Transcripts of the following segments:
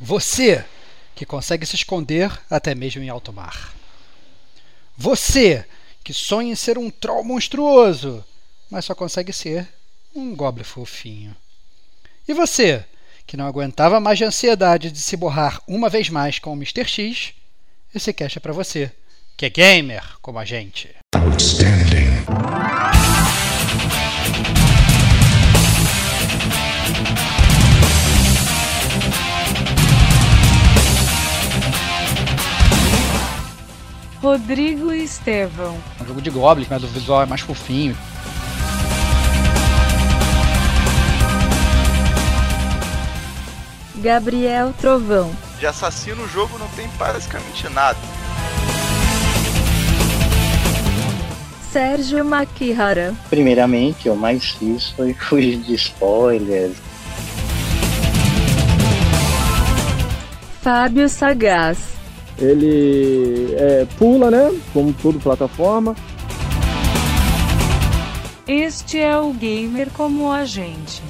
Você que consegue se esconder até mesmo em alto mar. Você que sonha em ser um troll monstruoso, mas só consegue ser um goblin fofinho. E você que não aguentava mais de ansiedade de se borrar uma vez mais com o Mr. X, esse cast é para você, que é gamer como a gente. Outstanding. Rodrigo e Estevão. É um jogo de Goblin, mas o visual é mais fofinho. Gabriel Trovão. De assassino o jogo não tem basicamente nada. Sérgio Makihara. Primeiramente, eu mais fiz foi fugir de spoilers. Fábio Sagaz. Ele é, pula, né? Como tudo plataforma. Este é o gamer como a gente.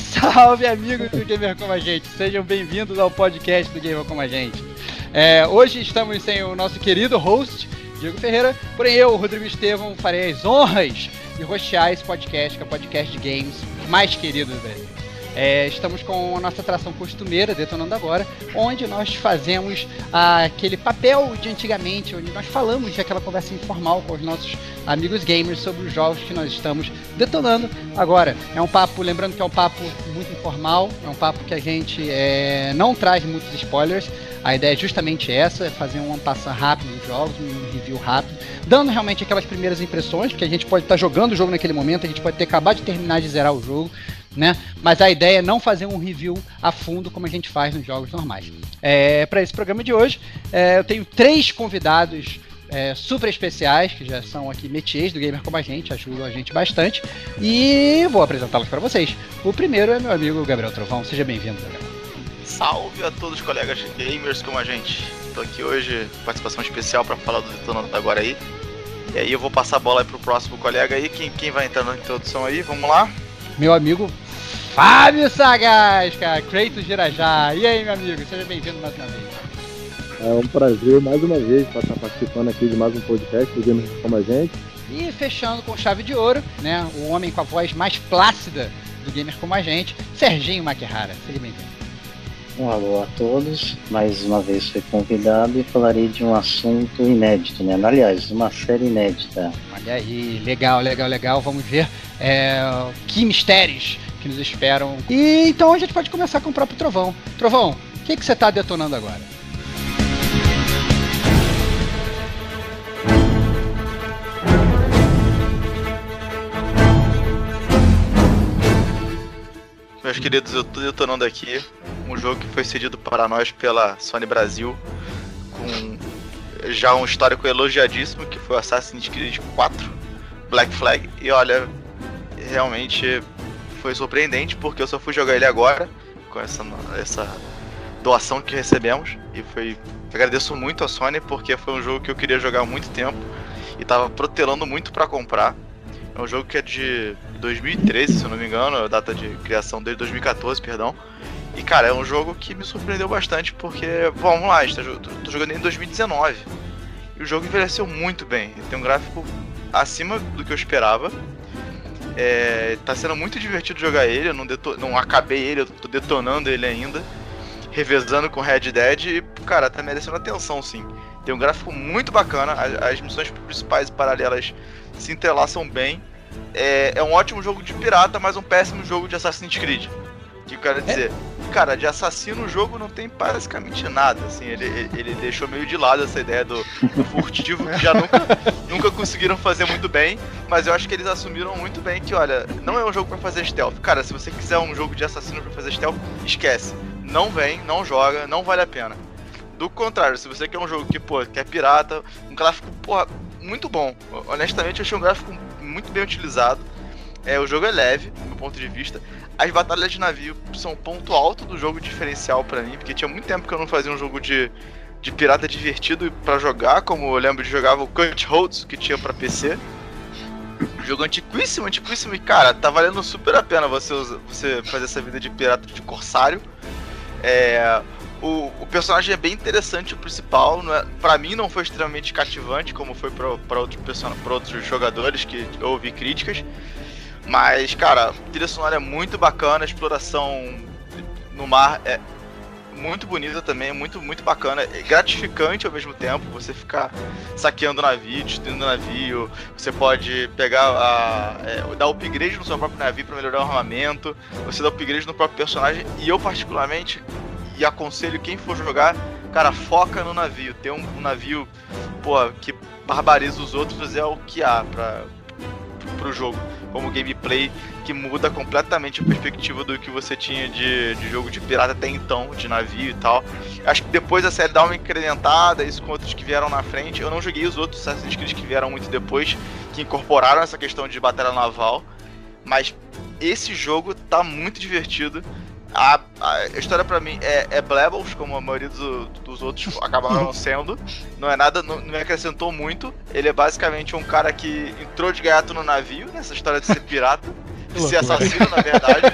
Salve, salve, amigos do Gamer Como a Gente! Sejam bem-vindos ao podcast do Gamer Como a Gente. É, hoje estamos sem o nosso querido host, Diego Ferreira, porém eu, Rodrigo Estevam, farei as honras de rostear esse podcast, que é o podcast de games mais querido do Brasil. É, estamos com a nossa atração costumeira, Detonando Agora, onde nós fazemos ah, aquele papel de antigamente, onde nós falamos aquela conversa informal com os nossos amigos gamers sobre os jogos que nós estamos detonando agora. É um papo, lembrando que é um papo muito informal, é um papo que a gente é, não traz muitos spoilers. A ideia é justamente essa, é fazer um passar rápido nos jogos, um review rápido, dando realmente aquelas primeiras impressões, porque a gente pode estar jogando o jogo naquele momento, a gente pode ter acabado de terminar de zerar o jogo, né? Mas a ideia é não fazer um review a fundo como a gente faz nos jogos normais. É, Para esse programa de hoje, é, eu tenho três convidados é, super especiais, que já são aqui métiers do Gamer como a gente, ajudam a gente bastante. E vou apresentá-los para vocês. O primeiro é meu amigo Gabriel Trovão. Seja bem-vindo, Gabriel. Salve a todos os colegas gamers como a gente. Estou aqui hoje, participação especial para falar do Detonando agora aí. E aí eu vou passar a bola aí pro próximo colega aí. Quem, quem vai entrar na introdução aí? Vamos lá. Meu amigo Fábio Sagaz, cara, Kratos Girajá. E aí, meu amigo, seja bem-vindo mais uma vez. É um prazer mais uma vez estar participando aqui de mais um podcast do Gamer Como a Gente. E fechando com chave de ouro, né? O homem com a voz mais plácida do Gamer Como a Gente, Serginho Maquihara. Seja bem-vindo. Um alô a todos, mais uma vez fui convidado e falarei de um assunto inédito, né? Aliás, uma série inédita. Olha aí, legal, legal, legal. Vamos ver é, que mistérios que nos esperam. E então a gente pode começar com o próprio Trovão. Trovão, o que, que você está detonando agora? Meus queridos, eu tô detonando aqui um jogo que foi cedido para nós pela Sony Brasil, com já um histórico elogiadíssimo, que foi o Assassin's Creed 4 Black Flag. E olha, realmente foi surpreendente, porque eu só fui jogar ele agora, com essa, essa doação que recebemos. E foi. Agradeço muito a Sony, porque foi um jogo que eu queria jogar há muito tempo e tava protelando muito para comprar. É um jogo que é de 2013, se eu não me engano, a data de criação dele 2014, perdão. E cara, é um jogo que me surpreendeu bastante porque, vamos lá, tô, tô jogando em 2019. E o jogo envelheceu muito bem. Ele tem um gráfico acima do que eu esperava. É, tá sendo muito divertido jogar ele, eu não, não acabei ele, eu tô detonando ele ainda. Revezando com Red Dead e, cara, tá merecendo atenção sim. Tem um gráfico muito bacana, as, as missões principais e paralelas se entrelaçam bem. É, é, um ótimo jogo de pirata, mas um péssimo jogo de Assassin's Creed. O que eu quero dizer? É, cara, de assassino o jogo não tem basicamente nada, assim, ele, ele, deixou meio de lado essa ideia do, do furtivo, que já nunca, nunca conseguiram fazer muito bem, mas eu acho que eles assumiram muito bem que, olha, não é um jogo para fazer stealth. Cara, se você quiser um jogo de assassino para fazer stealth, esquece. Não vem, não joga, não vale a pena. Do contrário, se você quer um jogo que, pô, que é pirata, um gráfico, porra, muito bom. Honestamente, eu achei um gráfico muito bem utilizado. É, o jogo é leve, do meu ponto de vista. As batalhas de navio são um ponto alto do jogo diferencial para mim, porque tinha muito tempo que eu não fazia um jogo de, de pirata divertido para jogar, como eu lembro de jogar o Cut Holds, que tinha para PC. Jogo antiquíssimo, antiquíssimo, e cara, tá valendo super a pena você, você fazer essa vida de pirata de corsário. É, o, o, personagem é bem interessante, o principal. Não é, pra mim não foi extremamente cativante, como foi pra, outro, outros jogadores que eu ouvi críticas. Mas, cara, trilha sonora é muito bacana, a exploração no mar é muito bonita também, muito, muito bacana, é gratificante ao mesmo tempo, você ficar saqueando navio, destruindo navio, você pode pegar a. É, dar upgrade no seu próprio navio para melhorar o armamento, você dá upgrade no próprio personagem, e eu particularmente, e aconselho quem for jogar, cara, foca no navio, ter um, um navio, pô, que barbariza os outros é o que há pra, pro jogo como gameplay que muda completamente a perspectiva do que você tinha de, de jogo de pirata até então, de navio e tal. Acho que depois a série dá uma incrementada, isso com outros que vieram na frente. Eu não joguei os outros Assassin's Creed que vieram muito depois, que incorporaram essa questão de batalha naval. Mas esse jogo tá muito divertido. A, a história para mim é, é Blebbles, como a maioria do, dos outros acabaram sendo. Não é nada, não, não, me acrescentou muito. Ele é basicamente um cara que entrou de gaiato no navio, nessa história de ser pirata. de ser assassino, na verdade.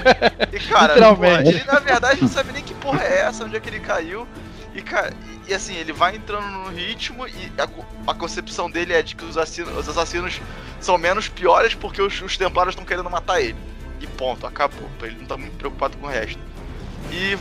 E, cara, porra, ele na verdade não sabe nem que porra é essa, onde é que ele caiu. E, cara, e, e assim, ele vai entrando no ritmo e a, a concepção dele é de que os, assassinos, os assassinos são menos piores porque os, os templários estão querendo matar ele. E ponto, acabou. Ele não tá muito preocupado com o resto. E,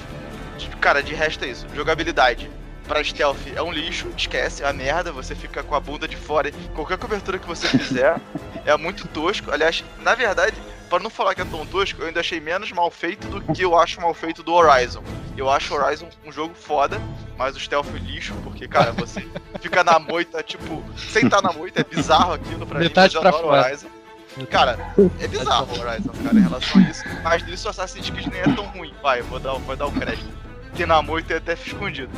cara, de resto é isso. Jogabilidade pra stealth é um lixo, esquece, é a merda, você fica com a bunda de fora e qualquer cobertura que você fizer é muito tosco. Aliás, na verdade, para não falar que é tão tosco, eu ainda achei menos mal feito do que eu acho mal feito do Horizon. Eu acho Horizon um jogo foda, mas o stealth é lixo, porque, cara, você fica na moita, tipo, sem estar na moita, é bizarro aquilo pra Metade mim, mas eu adoro Horizon. Cara, é bizarro o Horizon, cara, em relação a isso. Mas nisso o Assassin's Creed nem é tão ruim. Vai, vou dar, vou dar o crédito. Porque na moita é até escondido.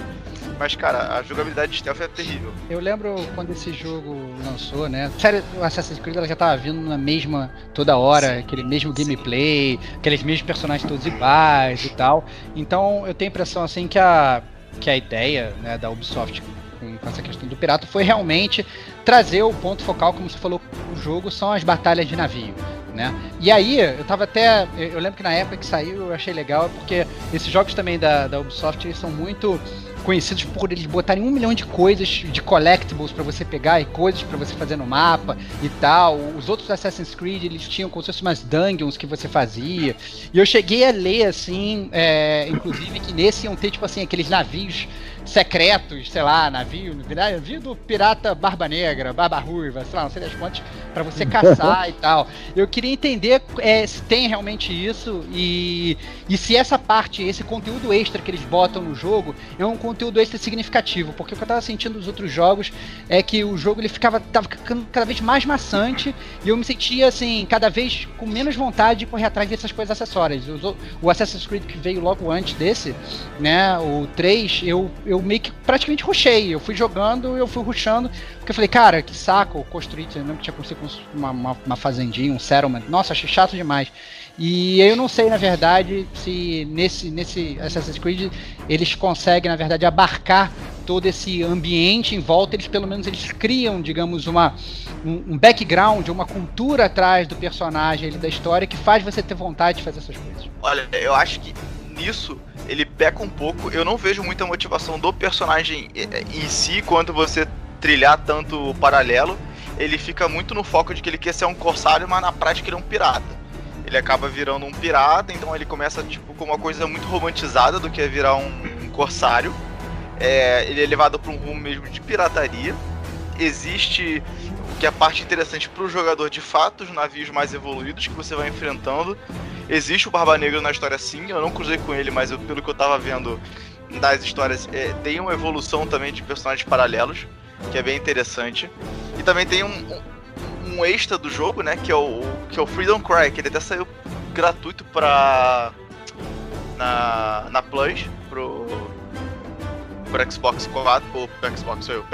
Mas, cara, a jogabilidade de stealth é terrível. Eu lembro quando esse jogo lançou, né? Sério, o Assassin's Creed ela já tava vindo na mesma toda hora, sim, aquele mesmo gameplay, aqueles mesmos personagens todos iguais e tal. Então eu tenho a impressão assim que a, que a ideia né, da Ubisoft com, essa questão do pirata foi realmente trazer o ponto focal, como você falou, o jogo são as batalhas de navio. Né? E aí, eu tava até. Eu lembro que na época que saiu eu achei legal, porque esses jogos também da, da Ubisoft eles são muito conhecidos por eles botarem um milhão de coisas, de collectibles para você pegar e coisas para você fazer no mapa e tal. Os outros Assassin's Creed eles tinham como se fossem umas dungeons que você fazia. E eu cheguei a ler assim, é, inclusive que nesse iam ter tipo assim aqueles navios secretos, sei lá, navio, navio do pirata Barba Negra, Barba Ruiva, sei lá, não sei das quantas, para você caçar e tal. Eu queria entender é, se tem realmente isso e, e se essa parte, esse conteúdo extra que eles botam no jogo é um conteúdo extra significativo, porque o que eu tava sentindo nos outros jogos é que o jogo ele ficava tava ficando cada vez mais maçante e eu me sentia assim, cada vez com menos vontade de correr atrás dessas coisas acessórias. O, o Assassin's Creed que veio logo antes desse, né, o 3, eu eu meio que praticamente rushei. Eu fui jogando, eu fui rushando, porque eu falei, cara, que saco construir. Eu lembro que tinha construído uma, uma, uma fazendinha, um settlement. Nossa, achei chato demais. E eu não sei, na verdade, se nesse, nesse Assassin's Creed eles conseguem, na verdade, abarcar todo esse ambiente em volta. Eles, pelo menos, eles criam, digamos, uma, um, um background, uma cultura atrás do personagem, da história, que faz você ter vontade de fazer essas coisas. Olha, eu acho que nisso ele peca um pouco. Eu não vejo muita motivação do personagem eh, eh, em si quanto você trilhar tanto o paralelo. Ele fica muito no foco de que ele quer ser um corsário, mas na prática ele é um pirata. Ele acaba virando um pirata, então ele começa tipo com uma coisa muito romantizada do que é virar um, um corsário. É, ele é levado para um rumo mesmo de pirataria. Existe que a parte interessante pro jogador de fato, os navios mais evoluídos que você vai enfrentando. Existe o Barba Negra na história sim, eu não cruzei com ele, mas eu, pelo que eu tava vendo das histórias, é, tem uma evolução também de personagens paralelos, que é bem interessante. E também tem um, um, um extra do jogo, né, que é o, que é o Freedom Cry, que ele até saiu gratuito pra. na, na Plus, pro, pro Xbox 4, ou pro Xbox, eu,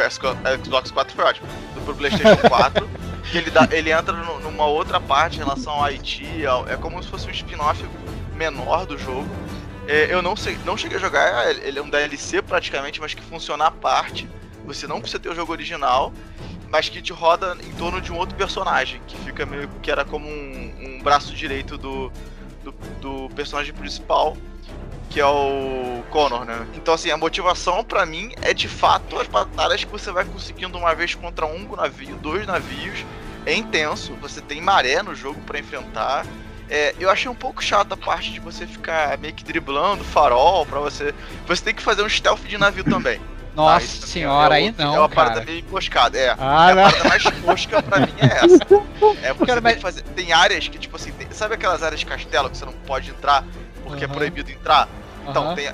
Xbox 4 foi ótimo, pro PlayStation 4, que ele, dá, ele entra no, numa outra parte em relação ao IT, é como se fosse um spin-off menor do jogo. É, eu não, sei, não cheguei a jogar, ele é um DLC praticamente, mas que funciona à parte. Você não precisa ter o jogo original, mas que te roda em torno de um outro personagem, que fica meio que era como um, um braço direito do, do, do personagem principal que é o Connor, né? Então, assim, a motivação para mim é de fato as batalhas que você vai conseguindo uma vez contra um navio, dois navios. É intenso, você tem maré no jogo para enfrentar. É, eu achei um pouco chato a parte de você ficar meio que driblando farol para você. Você tem que fazer um stealth de navio também. Nossa tá, senhora, é, aí não. É uma cara. parada meio emboscada, é. Ah, é a parada mais mosca pra mim é essa. É você cara, mas... tem, fazer, tem áreas que, tipo assim, tem, sabe aquelas áreas de castelo que você não pode entrar porque uhum. é proibido entrar? Então, uhum. tem,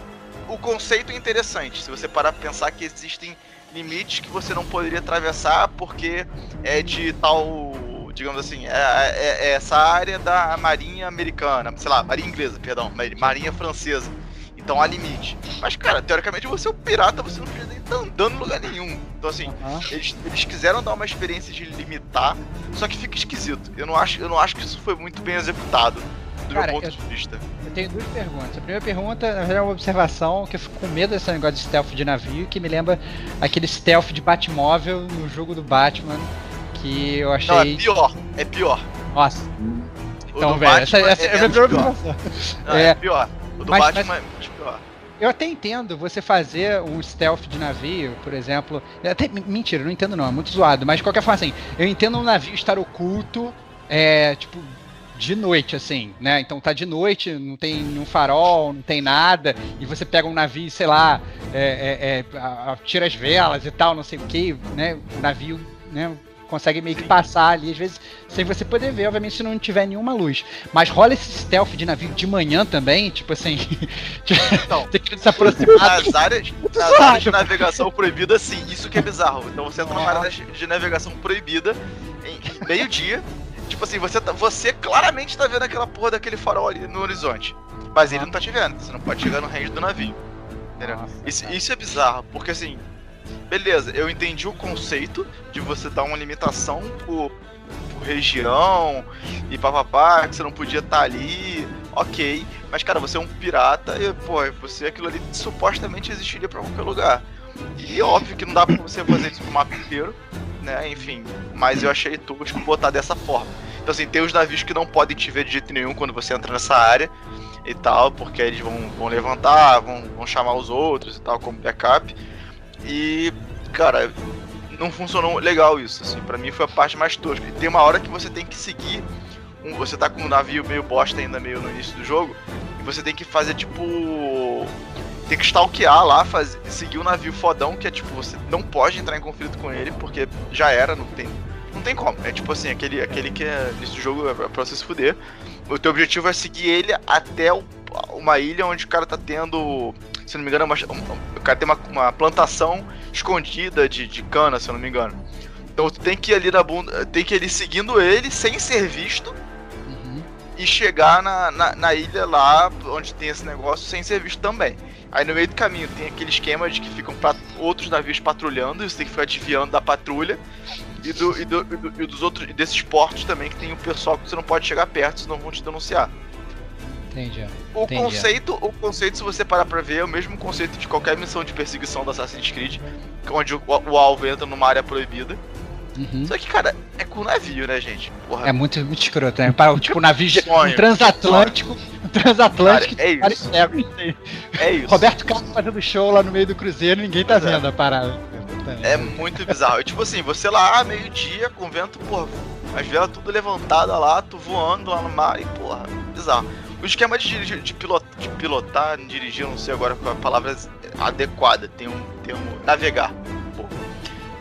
o conceito é interessante. Se você parar pra pensar que existem limites que você não poderia atravessar porque é de tal. Digamos assim, é, é, é essa área da marinha americana, sei lá, marinha inglesa, perdão, marinha francesa. Então há limite. Mas, cara, teoricamente você é um pirata, você não precisa nem estar andando em lugar nenhum. Então, assim, uhum. eles, eles quiseram dar uma experiência de limitar, só que fica esquisito. Eu não acho, eu não acho que isso foi muito bem executado do Cara, meu ponto eu, de vista. Eu tenho duas perguntas. A primeira pergunta é uma observação que eu fico com medo desse negócio de stealth de navio, que me lembra aquele stealth de Batmóvel no jogo do Batman, que eu achei. Não, é pior, é pior. Nossa. Então, velho, essa, essa é, é primeira Não, é, é pior. O do mas, Batman mas... é pior. Eu até entendo você fazer um stealth de navio, por exemplo. Até, mentira, não entendo não, é muito zoado. Mas de qualquer forma, assim, eu entendo um navio estar oculto, é, tipo, de noite, assim, né? Então tá de noite, não tem nenhum farol, não tem nada, e você pega um navio, sei lá, é, é, é, tira as velas e tal, não sei o que, né? O navio, né? Consegue meio que passar ali, às vezes, sem você poder ver, obviamente, se não tiver nenhuma luz. Mas rola esse stealth de navio de manhã também, tipo assim. Então, tem que se aproximar. Nas áreas, nas áreas de navegação proibida, sim, isso que é bizarro. Então você entra numa área de navegação proibida em meio-dia Tipo assim, você, tá, você claramente tá vendo aquela porra daquele farol ali no horizonte. Mas ele não tá te vendo, você não pode chegar no range do navio. Entendeu? Nossa, isso, isso é bizarro, porque assim, beleza, eu entendi o conceito de você dar uma limitação por, por região e papapá, que você não podia estar tá ali, ok. Mas cara, você é um pirata e, pô, você aquilo ali supostamente existiria pra qualquer lugar. E óbvio que não dá pra você fazer isso no mapa inteiro né? Enfim, mas eu achei tosco botar dessa forma. Então, assim, tem os navios que não podem te ver de jeito nenhum quando você entra nessa área e tal, porque eles vão, vão levantar, vão, vão chamar os outros e tal, como backup. E, cara, não funcionou legal isso, assim, pra mim foi a parte mais tosca. E tem uma hora que você tem que seguir, um, você tá com um navio meio bosta ainda, meio no início do jogo, e você tem que fazer, tipo, tem que stalkear lá, fazer, seguir o um navio fodão, que é tipo, você não pode entrar em conflito com ele, porque já era, não tem. Não tem como. É tipo assim, aquele, aquele que é, nesse jogo é pra você se fuder. O teu objetivo é seguir ele até o, uma ilha onde o cara tá tendo. Se não me engano, uma, o cara tem uma, uma plantação escondida de, de cana, se eu não me engano. Então tu tem que ir ali na bunda. Tem que ir ali seguindo ele sem ser visto uhum. e chegar na, na, na, ilha lá onde tem esse negócio sem ser visto também. Aí no meio do caminho tem aquele esquema de que ficam outros navios patrulhando, e você tem que ficar desviando da patrulha. E, do, e, do, e, do, e dos outros desses portos também que tem o pessoal que você não pode chegar perto, senão vão te denunciar. Entendi. O Entendi. conceito, o conceito, se você parar pra ver, é o mesmo conceito de qualquer missão de perseguição da Assassin's Creed, onde o, o alvo entra numa área proibida. Uhum. Só que, cara, é com navio, né, gente? Porra. É muito, muito escroto, né? Tipo, navio sonho, um transatlântico. Um transatlântico. Cara, é isso. É isso. Roberto Carlos fazendo show lá no meio do cruzeiro ninguém tá vendo a parada. É muito bizarro. Tipo assim, você lá, meio-dia, com vento, porra, as velas tudo levantada lá, tu voando lá no mar e, porra, bizarro. O esquema de, dirigir, de, pilotar, de pilotar, dirigir, não sei agora qual é a palavra adequada, tem um, tem um navegar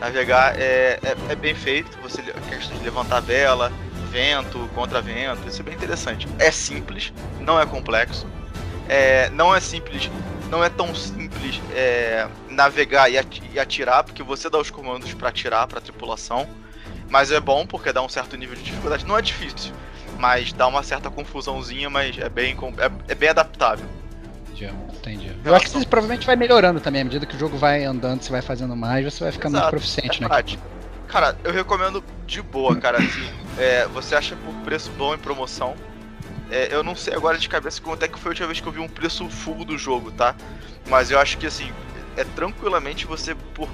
Navegar é, é, é bem feito, você a questão de levantar a vela, vento, contra vento, isso é bem interessante. É simples, não é complexo. É, não é simples, não é tão simples é, navegar e atirar, porque você dá os comandos para atirar para a tripulação. Mas é bom porque dá um certo nível de dificuldade. Não é difícil, mas dá uma certa confusãozinha, mas é bem, é, é bem adaptável. Entendi, entendi. Eu acho que você provavelmente vai melhorando também, à medida que o jogo vai andando, você vai fazendo mais, você vai ficando Exato, mais proficiente, é né? Cara, eu recomendo de boa, cara. Assim, é, você acha por preço bom em promoção. É, eu não sei agora de cabeça quanto é que foi a última vez que eu vi um preço full do jogo, tá? Mas eu acho que assim, é tranquilamente você por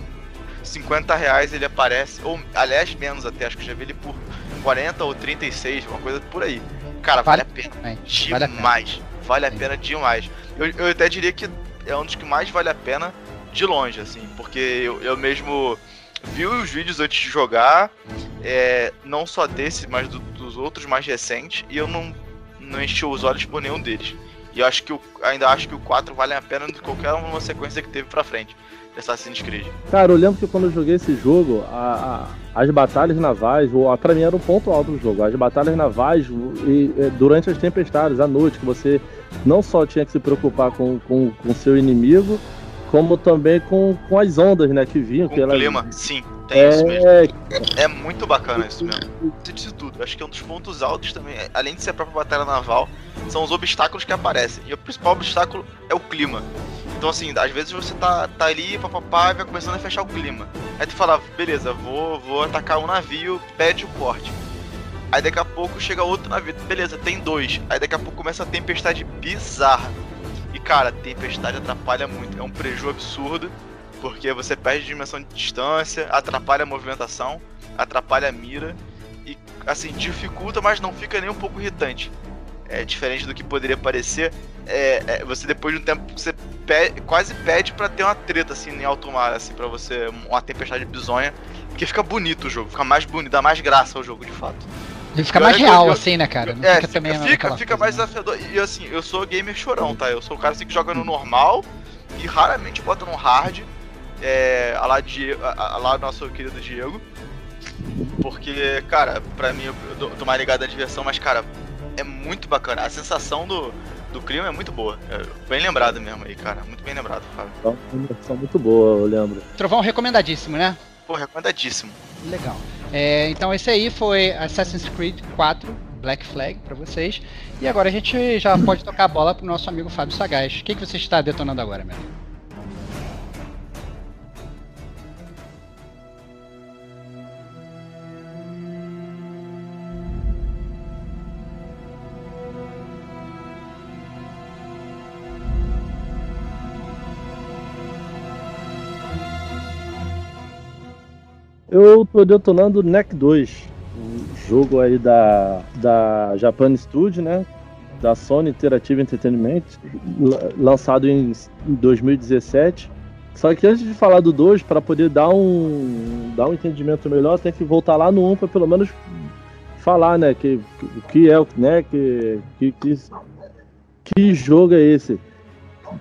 50 reais ele aparece, ou aliás menos até, acho que já vi ele por 40 ou 36, uma coisa por aí. Cara, vale, vale a pena. Demais. Vale a pena, vale a pena demais. Eu, eu até diria que é um dos que mais vale a pena de longe, assim, porque eu, eu mesmo vi os vídeos antes de jogar, é, não só desse, mas do, dos outros mais recentes, e eu não, não enchi os olhos por nenhum deles. E eu acho que o, ainda acho que o 4 vale a pena de qualquer uma sequência que teve pra frente. Assassin's Creed. Cara, eu lembro que quando eu joguei esse jogo, a, a, as batalhas navais, o, pra mim era o ponto alto do jogo. As batalhas navais e, e, durante as tempestades, à noite, que você não só tinha que se preocupar com o com, com seu inimigo, como também com, com as ondas, né, que vinham. Com o clima, sim, tem é... isso mesmo. É muito bacana isso mesmo. Isso tudo, acho que é um dos pontos altos também, é, além de ser a própria batalha naval, são os obstáculos que aparecem. E o principal obstáculo é o clima. Então, assim, às vezes você tá, tá ali, papapá, e vai começando a fechar o clima. Aí tu fala, beleza, vou, vou atacar um navio, pede o corte. Aí daqui a pouco chega outro navio, beleza, tem dois. Aí daqui a pouco começa a tempestade bizarra. Cara, tempestade atrapalha muito. É um prejuízo absurdo, porque você perde dimensão de distância, atrapalha a movimentação, atrapalha a mira. E assim, dificulta, mas não fica nem um pouco irritante. É diferente do que poderia parecer. É, é, você depois de um tempo você quase pede para ter uma treta assim em alto mar, assim, para você uma tempestade bizonha, porque fica bonito o jogo, fica mais bonito, dá mais graça ao jogo de fato. Ele fica mais real, eu, assim, né, cara? Não é, fica, também fica, fica mais né? desafiador. E assim, eu sou gamer chorão, tá? Eu sou o cara assim, que joga no normal e raramente bota no hard. É, a lá, de, a, a lá nosso querido Diego. Porque, cara, pra mim, eu tô mais ligado à diversão, mas, cara, é muito bacana. A sensação do, do clima é muito boa. É bem lembrado mesmo aí, cara. Muito bem lembrado, Fábio. É uma sensação muito boa, eu lembro. Trovão recomendadíssimo, né? Pô, recomendadíssimo. Legal. É, então esse aí foi Assassin's Creed 4 Black Flag para vocês. E agora a gente já pode tocar a bola pro nosso amigo Fábio Sagaz. O que, que você está detonando agora, meu amigo? Eu tô detonando NEC 2, um jogo aí da, da Japan Studio, né? Da Sony Interactive Entertainment, lançado em 2017. Só que antes de falar do 2, para poder dar um, dar um entendimento melhor, tem que voltar lá no 1 um, para pelo menos falar, né? Que, o que é o NEC, que, que, que jogo é esse.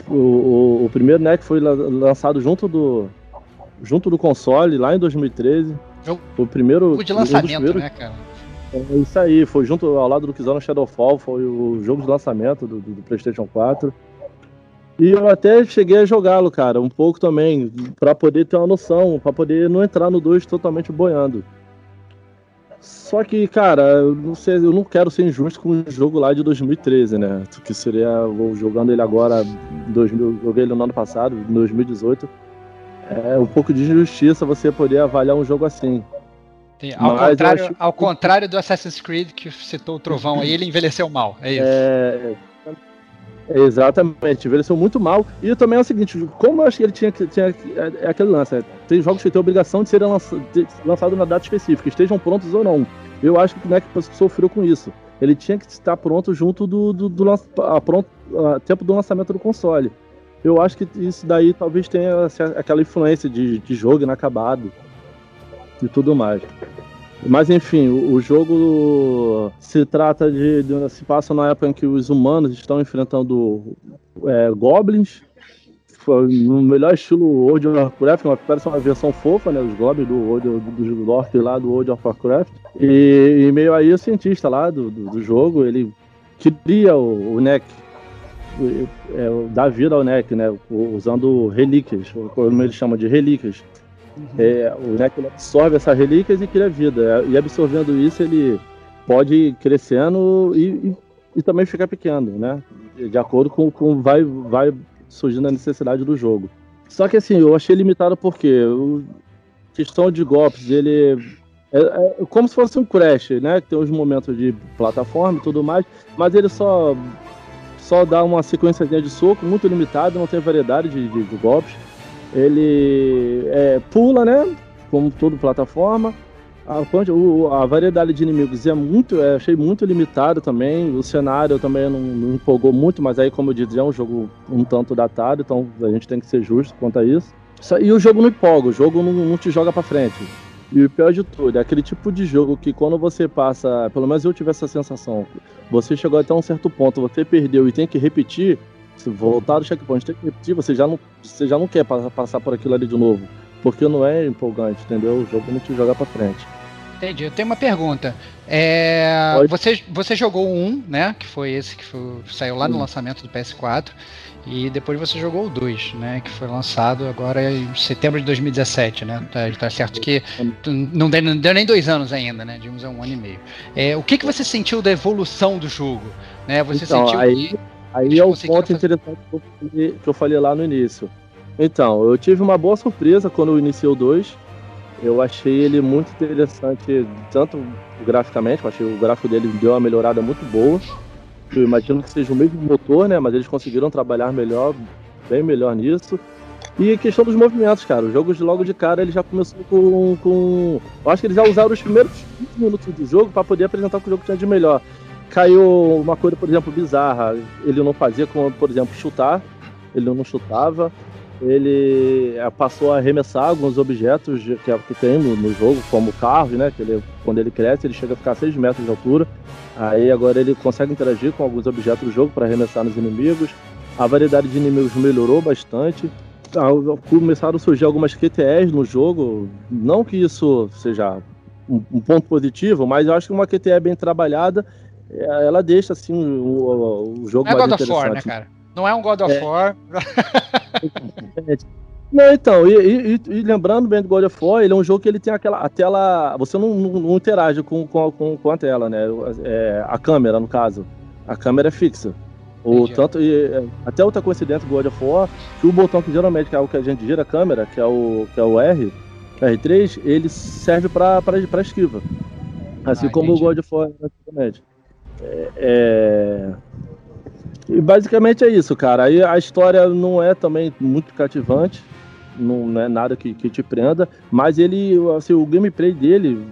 O, o, o primeiro NEC foi lançado junto do, junto do console lá em 2013. Eu, foi o primeiro. O de lançamento, um né, cara? É isso aí, foi junto ao lado do Kizona Shadowfall, foi o jogo de lançamento do, do, PlayStation 4. E eu até cheguei a jogá-lo, cara, um pouco também, para poder ter uma noção, para poder não entrar no 2 totalmente boiando. Só que, cara, eu não sei, eu não quero ser injusto com o jogo lá de 2013, né? Que seria, vou jogando ele agora, 2000, joguei ele no ano passado, 2018 é um pouco de injustiça você poder avaliar um jogo assim. Sim, ao, contrário, acho... ao contrário do Assassin's Creed, que citou o Trovão aí, ele envelheceu mal, é isso. É, exatamente, envelheceu muito mal. E também é o seguinte, como eu acho que ele tinha que. Tinha, é, é aquele lance, é, tem jogos que têm obrigação de serem lançados lançado na data específica, estejam prontos ou não. Eu acho que o Kinect sofreu com isso. Ele tinha que estar pronto junto do, do, do, do a, pronto, a, tempo do lançamento do console eu acho que isso daí talvez tenha assim, aquela influência de, de jogo inacabado e tudo mais. Mas enfim, o, o jogo se trata de, de, se passa na época em que os humanos estão enfrentando é, goblins no melhor estilo World of Warcraft, uma, parece uma versão fofa, né? Os goblins do World do, do, do Orc lá do World of Warcraft. E, e meio aí o cientista lá do, do, do jogo, ele cria o, o NEC, é, dá vida ao NEC, né? Usando relíquias, como ele chama de relíquias. Uhum. É, o NEC absorve essas relíquias e cria vida. E absorvendo isso, ele pode ir crescendo e, e, e também ficar pequeno, né? De acordo com, com vai, vai surgindo a necessidade do jogo. Só que assim, eu achei limitado porque o questão de golpes, ele é, é, como se fosse um Crash, né? Tem uns momentos de plataforma e tudo mais, mas ele só só dá uma sequência de soco muito limitada, não tem variedade de, de, de golpes. Ele é, pula, né? Como todo plataforma. A, a, variedade de inimigos é muito, é, achei muito limitado também. O cenário também não, não, empolgou muito, mas aí, como eu disse, é um jogo um tanto datado, então a gente tem que ser justo quanto a isso. E o jogo não empolga, o jogo não, não te joga para frente. E o pior de tudo, é aquele tipo de jogo que quando você passa, pelo menos eu tive essa sensação, você chegou até um certo ponto, você perdeu e tem que repetir, se voltar do checkpoint tem que repetir, você já não, você já não quer passar por aquilo ali de novo. Porque não é empolgante, entendeu? O jogo não te joga pra frente. Entendi. Eu tenho uma pergunta. É, você, você jogou um, né? Que foi esse que foi, saiu lá no lançamento do PS4. E depois você jogou o 2, né? Que foi lançado agora em setembro de 2017, né? Tá, tá certo que não deu, não deu, nem dois anos ainda, né? Digamos, é um ano e meio. É, o que, que você sentiu da evolução do jogo? Né? Você então, sentiu aí, que. Aí é o ponto fazer... interessante que eu, falei, lá no início. Então, eu tive uma boa surpresa quando eu iniciei o 2. Eu achei ele muito interessante, tanto graficamente, eu achei o gráfico dele deu uma melhorada muito boa. Eu imagino que seja o mesmo motor, né? Mas eles conseguiram trabalhar melhor, bem melhor nisso. E a questão dos movimentos, cara. O jogo de logo de cara ele já começou com, com. Eu acho que eles já usaram os primeiros 20 minutos do jogo para poder apresentar o que o jogo tinha de melhor. Caiu uma coisa, por exemplo, bizarra. Ele não fazia como, por exemplo, chutar. Ele não chutava ele é, passou a arremessar alguns objetos que, que tem no, no jogo, como o carro, né? Que ele, quando ele cresce, ele chega a ficar 6 metros de altura. Aí agora ele consegue interagir com alguns objetos do jogo para arremessar nos inimigos. A variedade de inimigos melhorou bastante. Começaram a surgir algumas QTEs no jogo. Não que isso seja um, um ponto positivo, mas eu acho que uma QTE bem trabalhada, é, ela deixa assim o, o jogo é mais God interessante. Of War, né, cara? Não é um God of é. War. Não, então, e, e, e, lembrando bem do God of War, ele é um jogo que ele tem aquela a tela. Você não, não, não interage com, com, com, a tela, né? É, a câmera, no caso. A câmera é fixa. O, tanto, e, é, até outra coincidência do God of War, que o botão que geralmente é o que a gente gira a câmera, que é o, que é o R, R3, ele serve para esquiva. Assim ah, como entendi. o God of War antigamente. É, é, e basicamente é isso, cara. Aí a história não é também muito cativante, não é nada que, que te prenda, mas ele, assim, o gameplay dele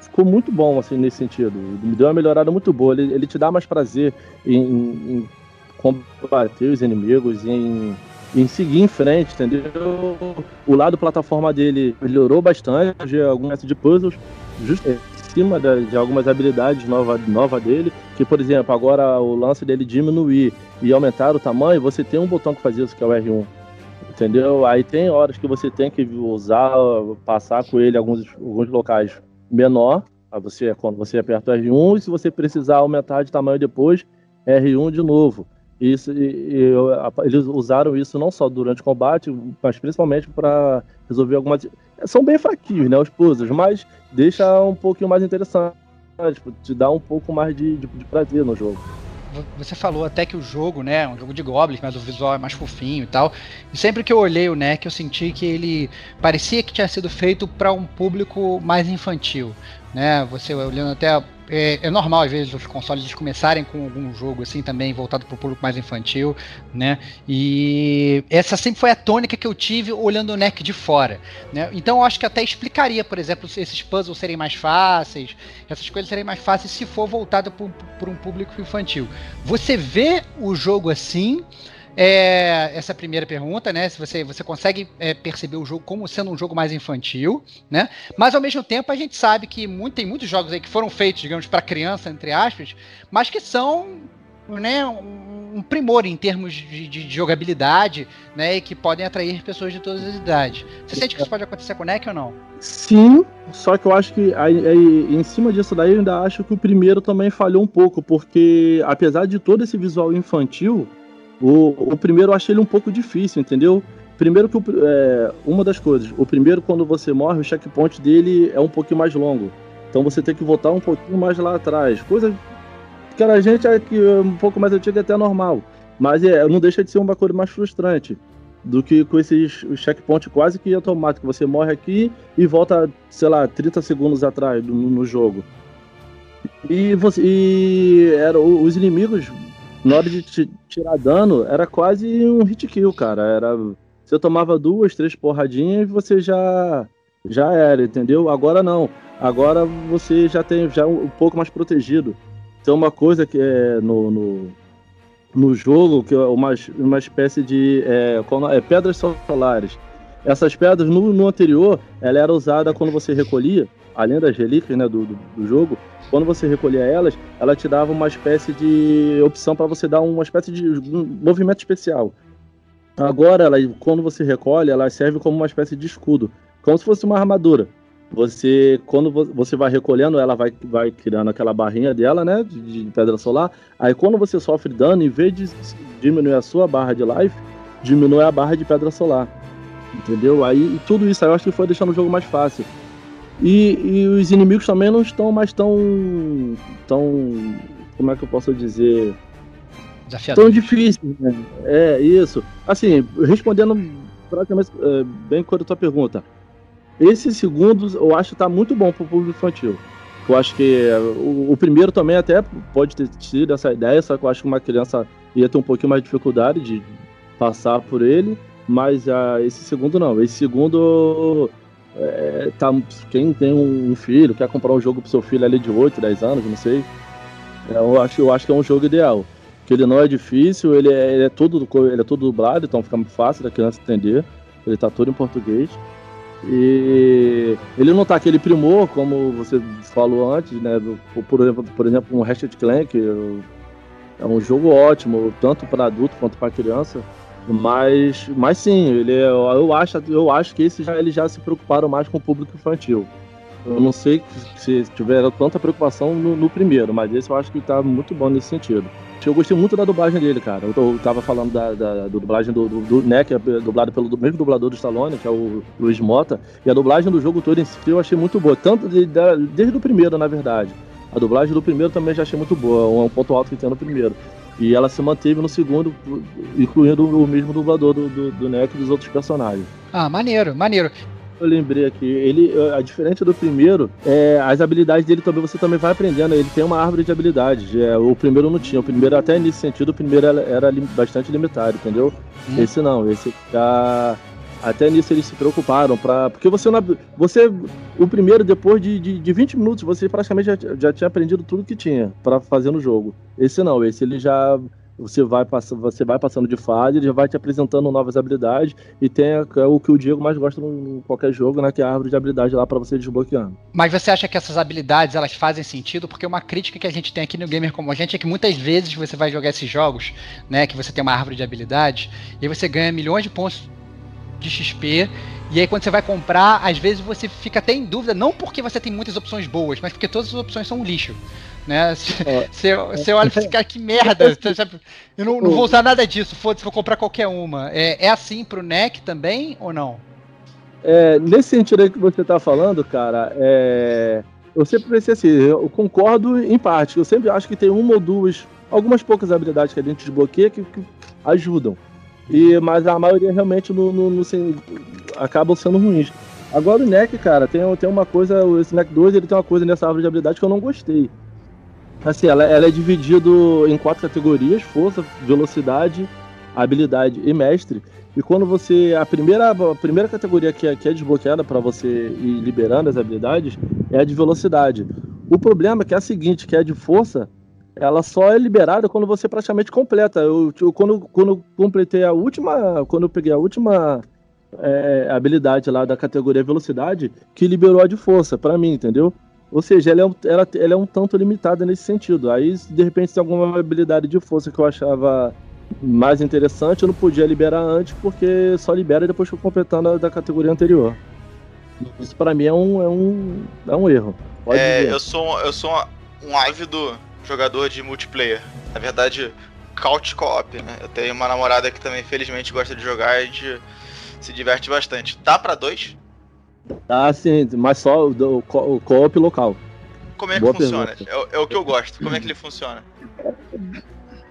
ficou muito bom, assim, nesse sentido. Me deu uma melhorada muito boa. Ele, ele te dá mais prazer em, em combater os inimigos, em, em seguir em frente, entendeu? O lado plataforma dele melhorou bastante, alguns de puzzles, justamente cima de, de algumas habilidades novas nova dele, que por exemplo, agora o lance dele diminuir e aumentar o tamanho, você tem um botão que faz isso, que é o R1. Entendeu? Aí tem horas que você tem que usar, passar com ele alguns, alguns locais menor, você, quando você aperta o R1, e se você precisar aumentar de tamanho depois, R1 de novo. Isso, e, e, eles usaram isso não só durante o combate, mas principalmente para resolver algumas. São bem fraquinhos, né? Os puzzles, mas deixa um pouquinho mais interessante. Tipo, te dá um pouco mais de, de, de prazer no jogo você falou até que o jogo, né, é um jogo de goblins, mas o visual é mais fofinho e tal. E sempre que eu olhei o NEC, eu senti que ele parecia que tinha sido feito para um público mais infantil, né? Você olhando até é, é, normal às vezes os consoles começarem com algum jogo assim também voltado para o público mais infantil, né? E essa sempre foi a tônica que eu tive olhando o NEC de fora, né? Então eu acho que até explicaria, por exemplo, se esses puzzles serem mais fáceis, essas coisas serem mais fáceis se for voltado para um público infantil. Você vê o jogo assim? É, essa é primeira pergunta, né? Se você, você consegue é, perceber o jogo como sendo um jogo mais infantil, né? Mas ao mesmo tempo a gente sabe que muito, tem muitos jogos aí que foram feitos, digamos, para criança, entre aspas, mas que são né, um, primor em termos de, de, de, jogabilidade, né, e que podem atrair pessoas de todas as idades. Você sente que isso pode acontecer com o NEC ou não? Sim, só que eu acho que aí, aí, em cima disso daí eu ainda acho que o primeiro também falhou um pouco, porque apesar de todo esse visual infantil, o, o primeiro eu achei ele um pouco difícil, entendeu? Primeiro que o, é, uma das coisas, o primeiro quando você morre, o checkpoint dele é um pouquinho mais longo. Então você tem que voltar um pouquinho mais lá atrás. Coisa que a gente é que um pouco mais antiga até normal. Mas é, não deixa de ser uma coisa mais frustrante do que com esses checkpoints quase que automáticos. Você morre aqui e volta, sei lá, 30 segundos atrás no, no jogo. E, você, e era, os inimigos, na hora de tirar dano, era quase um hit kill, cara. Era, você tomava duas, três porradinhas e você já, já era, entendeu? Agora não. Agora você já tem já um, pouco mais protegido. Tem uma coisa que é no, no, no jogo, que é uma, uma espécie de é, é, pedras solares. Essas pedras, no, no anterior, ela era usada quando você recolhia, além das relíquias né, do, do, do jogo, quando você recolhia elas, ela te dava uma espécie de opção para você dar uma espécie de movimento especial. Agora, ela, quando você recolhe, ela serve como uma espécie de escudo, como se fosse uma armadura. Você quando você vai recolhendo ela vai, vai criando aquela barrinha dela né de, de, pedra solar. Aí quando você sofre dano em vez de diminuir a sua barra de life diminui a barra de pedra solar. Entendeu? Aí tudo isso aí eu acho que foi deixando o jogo mais fácil e, e os inimigos também não estão mais tão tão como é que eu posso dizer tão difíceis né? é isso assim respondendo praticamente é, bem com a tua pergunta esse segundo eu acho que tá muito bom pro público infantil. Eu acho que o, o, primeiro também até pode ter tido essa ideia, só que eu acho que uma criança ia ter um pouquinho mais de dificuldade de passar por ele, mas uh, esse segundo não. Esse segundo é, tá, quem tem um filho, quer comprar um jogo pro seu filho ali de 8, 10 anos, não sei. É, eu acho, eu acho que é um jogo ideal. Que ele não é difícil, ele é, ele é todo ele é todo dublado, então fica muito fácil da criança entender. Ele tá todo em português. E ele não tá aquele primor, como você falou antes, né? Por, exemplo, por exemplo, um Ratchet Clank é um jogo ótimo, tanto para adulto quanto para criança. Mas, mas sim, ele é, eu acho, eu acho que esse já eles já se preocuparam mais com o público infantil. Eu não sei se tiveram tanta preocupação no, no primeiro, mas esse eu acho que tá muito bom nesse sentido. Eu gostei muito da dublagem dele, cara. Eu, eu tava falando da, da, da dublagem do, do, do né, é dublado pelo mesmo dublador do Stallone, que é o Luiz Mota. E a dublagem do jogo todo em si eu achei muito boa. Tanto de, de, desde o primeiro, na verdade. A dublagem do primeiro também já achei muito boa. Um ponto alto que tem no primeiro. E ela se manteve no segundo, incluindo o mesmo dublador do, do, do NEC e dos outros personagens. Ah, maneiro, maneiro eu lembrei aqui. Ele, a diferença do primeiro, é, as habilidades dele também você também vai aprendendo. Ele tem uma árvore de habilidades. É, o primeiro não tinha. O primeiro, até nesse sentido, o primeiro era, era bastante limitado, entendeu? Hum. Esse não. Esse já. Até nisso eles se preocuparam, pra, porque você, você o primeiro, depois de, de, de 20 minutos, você praticamente já, já tinha aprendido tudo que tinha para fazer no jogo. Esse não, esse ele já você vai, passando, você vai passando de fase, ele já vai te apresentando novas habilidades e tem é o que o Diego mais gosta em qualquer jogo, né? Que é a árvore de habilidade lá para você desbloqueando. Mas você acha que essas habilidades elas fazem sentido? Porque uma crítica que a gente tem aqui no Gamer como a gente é que muitas vezes você vai jogar esses jogos, né? Que você tem uma árvore de habilidades e você ganha milhões de pontos de XP. E aí quando você vai comprar, às vezes você fica até em dúvida, não porque você tem muitas opções boas, mas porque todas as opções são um lixo né? Você é. olha e fala, cara, que merda, eu não, não, vou usar nada disso, foda-se, vou comprar qualquer uma. É, é assim pro NEC também ou não? É, nesse sentido aí que você tá falando, cara, é, eu sempre pensei assim, eu concordo em parte, eu sempre acho que tem uma ou duas, algumas poucas habilidades que a gente desbloqueia que, que ajudam. E, mas a maioria realmente no, no, no, assim, acabam sendo ruins. Agora o NEC, cara, tem, tem uma coisa, esse NEC 2 ele tem uma coisa nessa árvore de habilidade que eu não gostei. Assim, ela, ela é dividida em quatro categorias: força, velocidade, habilidade e mestre. E quando você. A primeira, a primeira categoria que é, que é desbloqueada para você ir liberando as habilidades é a de velocidade. O problema é que é a seguinte, que é a de força, ela só é liberada quando você praticamente completa. Eu, eu quando, quando eu completei a última. Quando eu peguei a última é, habilidade lá da categoria velocidade, que liberou a de força para mim, entendeu? Ou seja, ela é, um, ela, ela é um tanto limitada nesse sentido. Aí, se de repente, tem alguma habilidade de força que eu achava mais interessante, eu não podia liberar antes, porque só libera depois que eu completar na, da categoria anterior. Isso pra mim é um, é um, é um erro. Pode é, dizer. eu sou, eu sou um ávido jogador de multiplayer. Na verdade, couch co-op, né? Eu tenho uma namorada que também, felizmente, gosta de jogar e a gente se diverte bastante. Dá pra dois? Ah, sim, mas só o, o, co- o co-op local. Como é que Boa funciona? É, o- é o que eu gosto. Como é que ele funciona?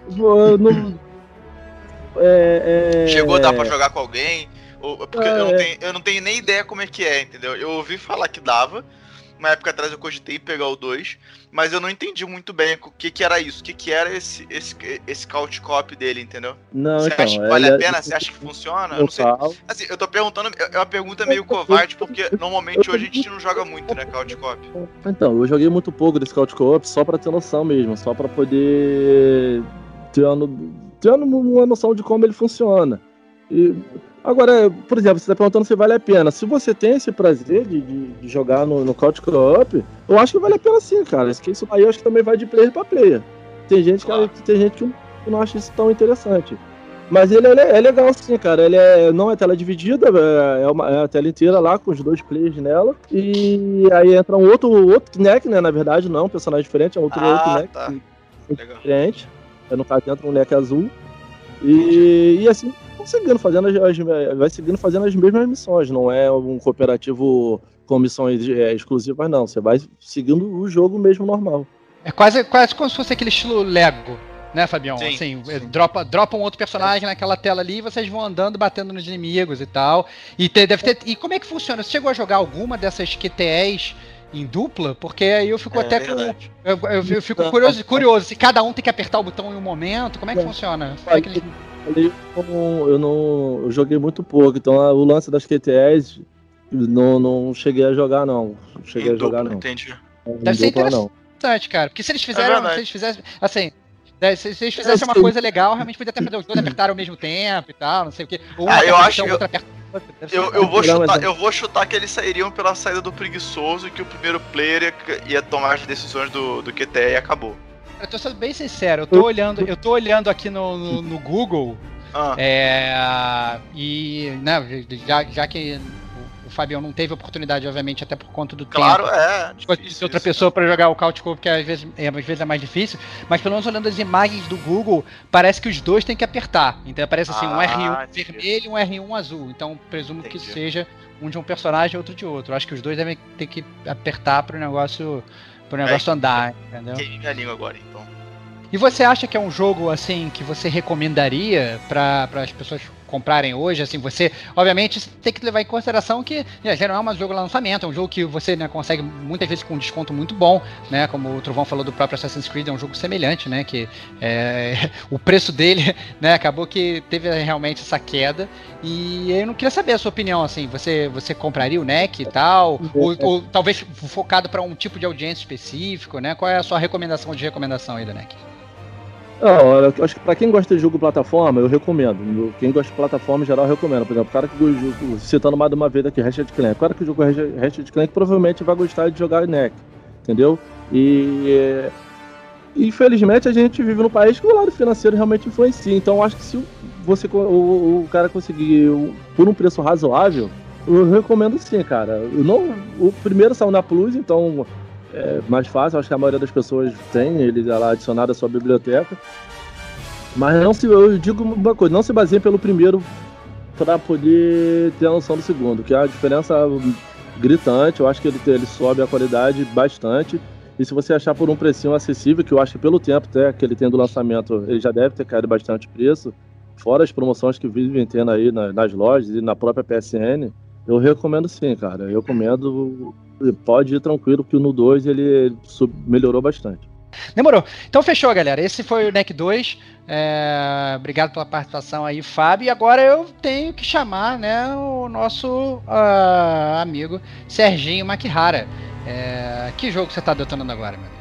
Não- é, é- Chegou a dar pra jogar com alguém? Porque eu, não É. tenho, eu não tenho nem ideia como é que é, entendeu? Eu ouvi falar que dava. Uma época atrás eu cogitei pegar o 2, mas eu não entendi muito bem o que, que era isso. O que, que era esse, esse, esse couch cop dele, entendeu? Não, Você então. acha que vale a é- pena? Você acha que funciona? Eu não sei. Assim, eu tô perguntando, é uma pergunta meio covarde, porque normalmente hoje a gente não joga muito, né, couch cop. Então, eu joguei muito pouco desse Couch Co-op só pra ter noção mesmo, só pra poder ter uma, ter uma noção de como ele funciona. E, agora, por exemplo, você tá perguntando se vale a pena. Se você tem esse prazer de, de- de jogar no, no Couch Co-op, eu acho que vale a pena sim, cara. Isso, aí eu acho que também vai de player pra player. Tem gente que, Claro. tem gente que não acha isso tão interessante. Mas ele é, é legal sim, cara. Ele é, não é tela dividida, é, é uma, é a tela inteira lá, com os dois players nela. E aí entra um outro, outro Kinect, né? Na verdade, não, é um personagem diferente, é outro, Ah, outro Kinect tá. Legal. diferente. É, no caso, entra um leque azul. E, e assim, vai seguindo, fazendo as, as- vai seguindo fazendo as mesmas missões. Não é um cooperativo com missões é, exclusivas, não. Você vai seguindo o jogo mesmo normal. É quase, quase como se fosse aquele estilo Lego, né, Fabião? Sim, assim, sim. Dropa, dropa um outro personagem naquela tela ali e vocês vão andando, batendo nos inimigos e tal. E te- deve ter. E como é que funciona? Você chegou a jogar alguma dessas QTEs em dupla? Porque aí eu fico É até verdade. com. Eu, eu- eu fico curioso, curioso, se cada um tem que apertar o botão em um momento, como é que Não. funciona? Como é que eles- eu não, eu não eu joguei muito pouco, então o lance das QTEs não, não cheguei a jogar, não. Não cheguei Em a jogar, dupla, não. entendi. Em Deve ser dupla, não. interessante, cara. Porque se eles fizeram. verdade. se eles fizessem. Assim. né, Se se eles fizessem uma coisa legal, realmente podia até fazer os dois apertar ao mesmo tempo e tal, não sei o quê. Ou Ah, eu acho botão, que Eu, legal. eu, vou Não, chutar, é- eu vou chutar que eles sairiam pela saída do preguiçoso e que o primeiro player ia, ia tomar as decisões do, do QTE e acabou. Eu tô sendo bem sincero, eu tô olhando, eu tô olhando aqui no, no, no Google, Ah, é, e né, já, já que o, Fabião não teve oportunidade, obviamente, até por conta do claro, tempo. é. Pode difícil outra isso. pessoa para jogar o Couch Co, porque às vezes, é, às vezes é mais difícil, mas pelo menos olhando as imagens do Google, parece que os dois têm que apertar. Então aparece assim, um Ah, R1 entendi. vermelho e um R1 azul. Então presumo que Entendi. seja um de um personagem e outro de outro. Acho que os dois devem ter que apertar para o negócio, pro negócio andar, entendeu? Queimei minha língua agora, então. E você acha que é um jogo assim que você recomendaria para as pessoas comprarem hoje? Assim, você, obviamente, você tem que levar em consideração que né, já não é um jogo lançamento, é um jogo que você né, consegue muitas vezes com um desconto muito bom, né? Como o Trovão falou do próprio Assassin's Creed, é um jogo semelhante, né? Que é, o preço dele, né? Acabou que teve realmente essa queda. E eu não queria saber a sua opinião, assim, você você compraria o NEC e tal, ou, ou talvez focado para um tipo de audiência específico, né? Qual é a sua recomendação de recomendação aí do NEC? Não, eu acho que pra quem gosta de jogo plataforma, eu recomendo. Quem gosta de plataforma em geral, eu recomendo. Por exemplo, o cara que citando mais de uma vez aqui, Ratchet Clank. O cara que jogou Ratchet Clank provavelmente vai gostar de jogar NEC, entendeu? E é, infelizmente a gente vive num país que o lado financeiro realmente influencia. Então acho que se você o, o cara conseguir por um preço razoável, eu recomendo sim, cara. Eu não, o primeiro saiu na Plus, então é mais fácil, acho que a maioria das pessoas tem ele lá adicionado à sua biblioteca. Mas não se, eu digo uma coisa, não se baseie pelo primeiro para poder ter a noção do segundo, que é a diferença gritante, eu acho que ele, ele sobe a qualidade bastante. E se você achar por um precinho acessível, que eu acho que pelo tempo até que ele tem do lançamento, ele já deve ter caído bastante preço, fora as promoções que vivem tendo aí na- nas lojas e na própria PSN, eu recomendo sim, cara. Eu recomendo. Pode ir tranquilo, que no 2 ele sub- melhorou bastante. Demorou. Então fechou, galera. Esse foi o NEC 2. É, Obrigado pela participação aí, Fábio. E agora eu tenho que chamar né, o nosso ah, amigo Serginho Makihara. É, Que jogo você está detonando agora, meu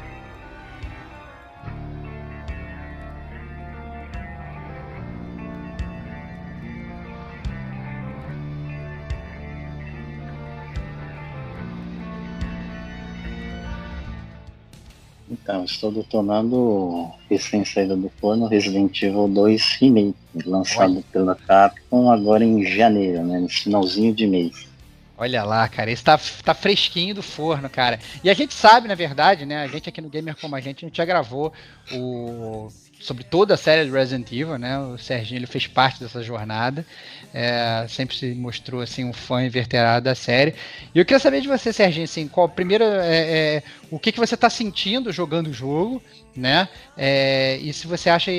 Então, estou detonando recém-saída do forno Resident Evil 2 Remake, lançado Olha. pela Capcom agora em janeiro, né? No finalzinho de mês. Olha lá, cara, esse tá, tá fresquinho do forno, cara. E a gente sabe, na verdade, né? A gente aqui no Gamer Como a Gente, a gente já gravou o sobre toda a série do Resident Evil, né? O Serginho ele fez parte dessa jornada. É, sempre se mostrou assim um fã inverterado da série. E eu queria saber de você, Serginho, assim, qual primeiro é, é, o que, que você está sentindo jogando o jogo, né? É, e se você acha,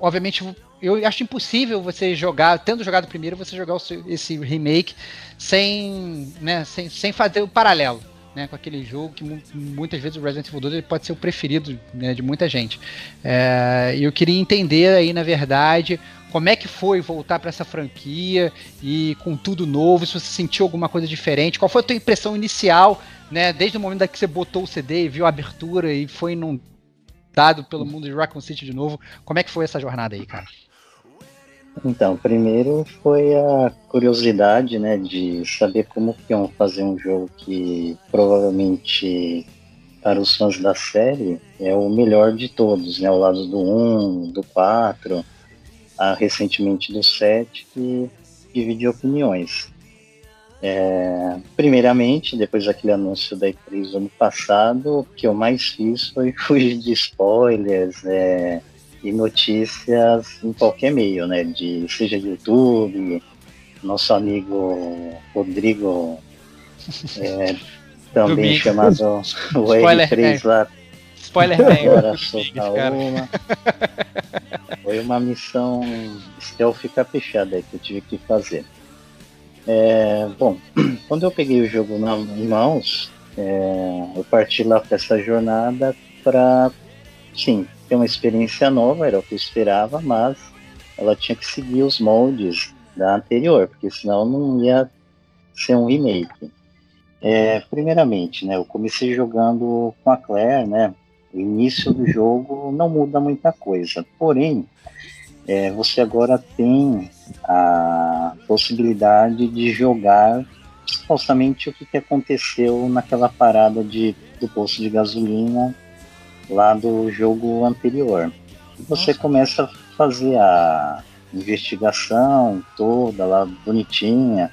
obviamente, eu acho impossível você jogar, tendo jogado primeiro, você jogar esse remake sem, né, sem, sem fazer o paralelo. Né, com aquele jogo que mu- muitas vezes o Resident Evil 2 ele pode ser o preferido né, de muita gente. É, eu queria entender aí, na verdade, como é que foi voltar para essa franquia e com tudo novo, se você sentiu alguma coisa diferente, qual foi a tua impressão inicial, né, desde o momento que você botou o CD e viu a abertura e foi inundado pelo mundo de Raccoon City de novo, como é que foi essa jornada aí, cara? Então, primeiro foi a curiosidade, né, de saber como que iam fazer um jogo que provavelmente para os fãs da série é o melhor de todos, né, ao lado do 1, do 4, a, recentemente do 7, que divide opiniões. É, primeiramente, depois daquele anúncio da E3 do ano passado, o que eu mais fiz foi fugir de spoilers, é, e notícias em qualquer meio, né? De, seja YouTube, nosso amigo Rodrigo, é, também chamado o Spoiler, R3 lá, Spoiler agora soltar cara. uma. Foi uma missão stealth caprichada aí que eu tive que fazer. É, bom, quando eu peguei o jogo na, em mãos, é, eu parti lá para essa jornada para, sim, ter uma experiência nova, era o que eu esperava, mas ela tinha que seguir os moldes da anterior, porque senão não ia ser um remake. É, primeiramente, né, eu comecei jogando com a Claire, né, o início do jogo não muda muita coisa, porém, é, você agora tem a possibilidade de jogar supostamente o que, que aconteceu naquela parada de, do posto de gasolina lá do jogo anterior. E você começa a fazer a investigação toda lá bonitinha.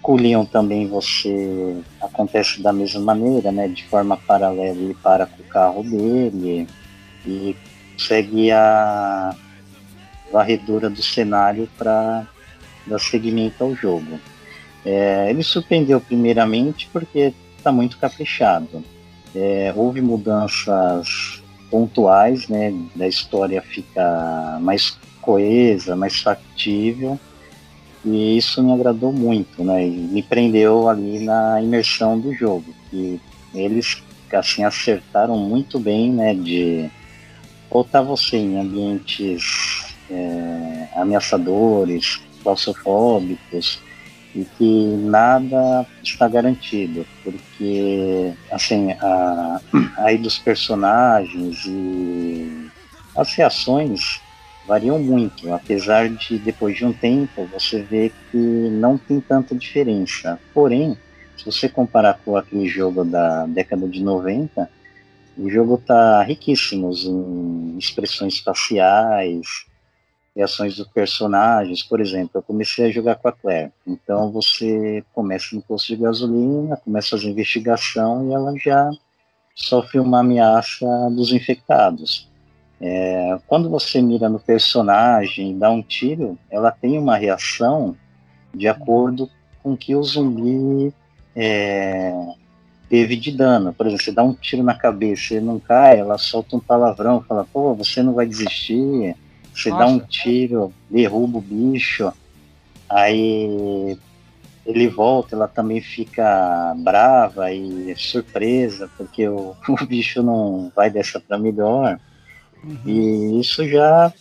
Com o Leon também você acontece da mesma maneira, né? De forma paralela ele para com o carro dele e segue a varredura do cenário para dar seguimento ao jogo. É, ele surpreendeu primeiramente porque está muito caprichado. É, houve mudanças pontuais, né? Da história fica mais coesa, mais factível e isso me agradou muito, né? E me prendeu ali na imersão do jogo. E eles assim acertaram muito bem, né? De botar você em ambientes é, ameaçadores, claustrofóbicos e que nada está garantido, porque assim a, aí dos personagens e as reações variam muito, apesar de depois de um tempo você ver que não tem tanta diferença. Porém, se você comparar com aquele jogo da década de 90, o jogo está riquíssimo em expressões faciais, reações dos personagens. Por exemplo, eu comecei a jogar com a Claire. Então você começa no posto de gasolina, começa a fazer investigação e ela já sofre uma ameaça dos infectados. É, quando você mira no personagem e dá um tiro, ela tem uma reação de acordo com que o zumbi é, teve de dano. Por exemplo, você dá um tiro na cabeça e não cai, ela solta um palavrão, fala, pô, você não vai desistir. Você dá um tiro, derruba o bicho, aí ele volta, ela também fica brava e surpresa, porque o, o bicho não vai dessa para melhor. E isso já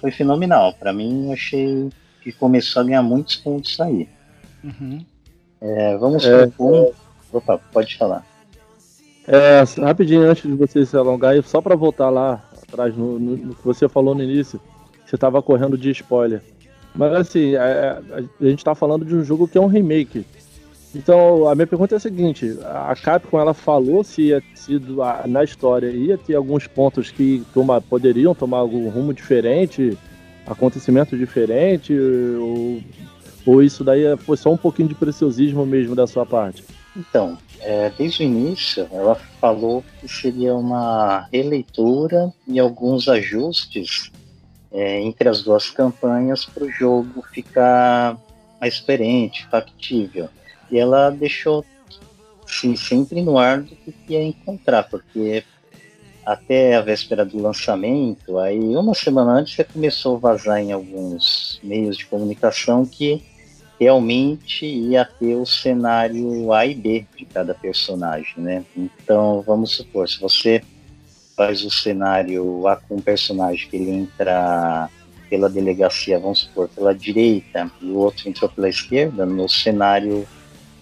foi fenomenal. Para mim, eu achei que começou a ganhar muitos pontos aí. Uhum. É, vamos É. propor. Opa, pode falar. É, rapidinho, antes de você se alongar, só pra voltar lá atrás no, no- no que você falou no início, você tava correndo de spoiler. Mas assim, é, a, a gente tá falando de um jogo que é um remake. Então, a minha pergunta é a seguinte: a Capcom ela falou se ia sido na história ia ter alguns pontos que toma, poderiam tomar algum rumo diferente, acontecimento diferente, ou, ou isso daí foi só um pouquinho de preciosismo mesmo da sua parte? Então, é, desde o início, ela falou que seria uma releitura e alguns ajustes é, entre as duas campanhas para o jogo ficar mais experiente, factível. E ela deixou sim, sempre no ar do que ia encontrar, porque até a véspera do lançamento, aí uma semana antes já começou a vazar em alguns meios de comunicação que realmente ia ter o cenário A e B de cada personagem, né? Então, vamos supor, se você faz o cenário A com um personagem que ele entra pela delegacia, vamos supor, pela direita, e o outro entrou pela esquerda, no cenário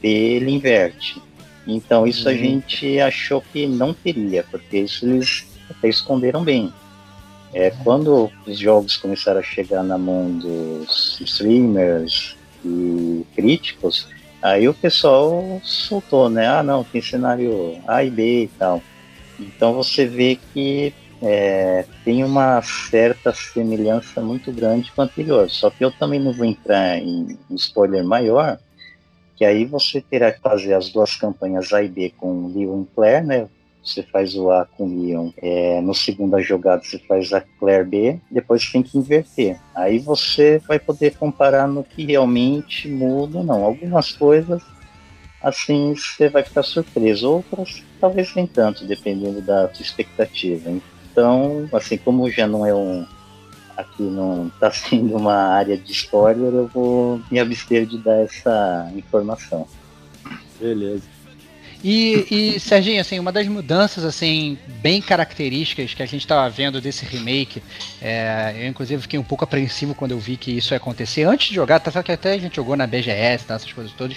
B ele inverte. Então, isso a uhum. gente achou que não teria, porque isso eles até esconderam bem. É, quando os jogos começaram a chegar na mão dos streamers, e críticos, aí o pessoal soltou, né? Ah, não, tem cenário A e B e tal. Então você vê que é, tem uma certa semelhança muito grande com o anterior. Só que eu também não vou entrar em, em spoiler maior, que aí você terá que fazer as duas campanhas A e B com Leon e Claire, né? Você faz o A com o Leon, é, no segunda jogada você faz a Claire B, depois tem que inverter. Aí você vai poder comparar no que realmente muda, não. Algumas coisas, assim, você vai ficar surpreso, outras talvez nem tanto, dependendo da sua expectativa. Então, assim, como já não é um. Aqui não está sendo uma área de spoiler, eu vou me abster de dar essa informação. Beleza. E, e, Serginho, assim, uma das mudanças assim bem características que a gente estava vendo desse remake, é, eu inclusive fiquei um pouco apreensivo quando eu vi que isso ia acontecer. Antes de jogar, tá que até a gente jogou na BGS, tá, essas coisas todas,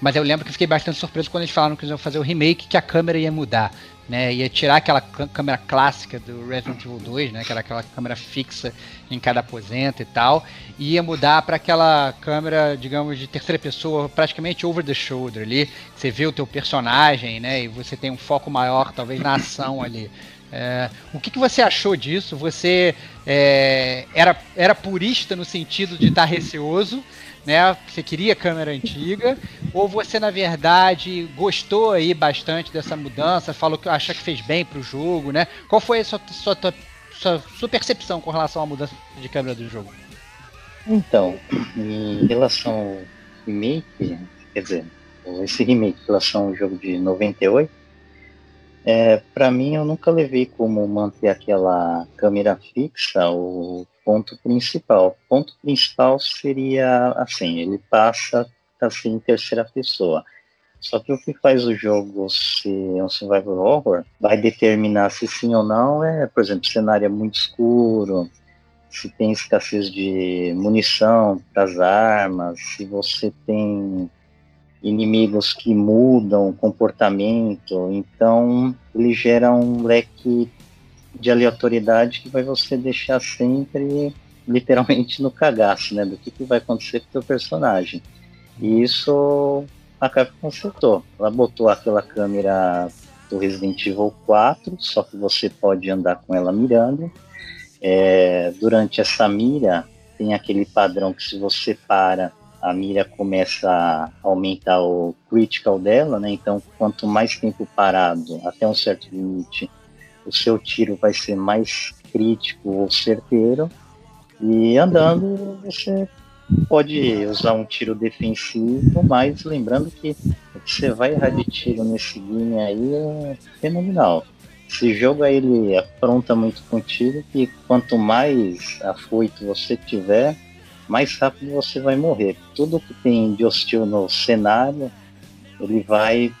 mas eu lembro que fiquei bastante surpreso quando eles falaram que eles iam fazer o remake, que a câmera ia mudar né? Ia tirar aquela câmera clássica do Resident Evil 2, né? Que era aquela câmera fixa em cada aposento e tal, e ia mudar para aquela câmera, digamos, de terceira pessoa, praticamente over the shoulder ali. Você vê o teu personagem, né? E você tem um foco maior, talvez, na ação ali. É, o que, que, você achou disso? Você é, era, era purista no sentido de estar tá receoso, né? Você queria câmera antiga, ou você na verdade gostou aí bastante dessa mudança, falou que acha que fez bem pro jogo, né? Qual foi a sua, sua, sua, sua percepção com relação à mudança de câmera do jogo? Então, em relação ao remake, quer dizer, esse remake em relação ao jogo de 98, é, para mim eu nunca levei como manter aquela câmera fixa o ponto principal. Ponto principal seria assim, ele passa assim em terceira pessoa. Só que o que faz o jogo ser um survival horror vai determinar se sim ou não é, por exemplo, o cenário é muito escuro, se tem escassez de munição para as armas, se você tem inimigos que mudam o comportamento, então ele gera um leque de aleatoriedade que vai você deixar sempre literalmente no cagaço, né, do que, que vai acontecer com o personagem. E isso a Capcom consertou. Ela botou aquela câmera do Resident Evil 4, só que você pode andar com ela mirando. É, durante essa mira, tem aquele padrão que se você para, a mira começa a aumentar o critical dela, né? Então, quanto mais tempo parado, até um certo limite, o seu tiro vai ser mais crítico ou certeiro. E andando, você pode usar um tiro defensivo, mas lembrando que você vai errar de tiro nesse game aí é fenomenal. Esse jogo aí ele apronta muito contigo que quanto mais afoito você tiver, mais rápido você vai morrer. Tudo que tem de hostil no cenário, ele vai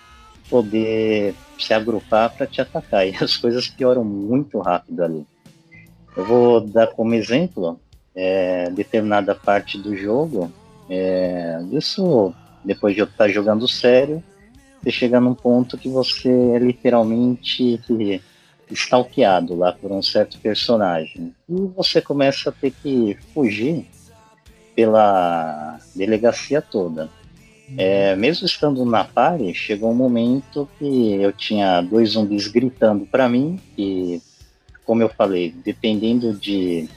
poder se agrupar para te atacar. E as coisas pioram muito rápido ali. Eu vou dar como exemplo é, determinada parte do jogo. É, isso depois de eu estar jogando sério, você chega num ponto que você é literalmente stalkeado lá por um certo personagem. E você começa a ter que fugir pela delegacia toda. É, mesmo estando na party, chegou um momento que eu tinha dois zumbis gritando para mim e, como eu falei, dependendo de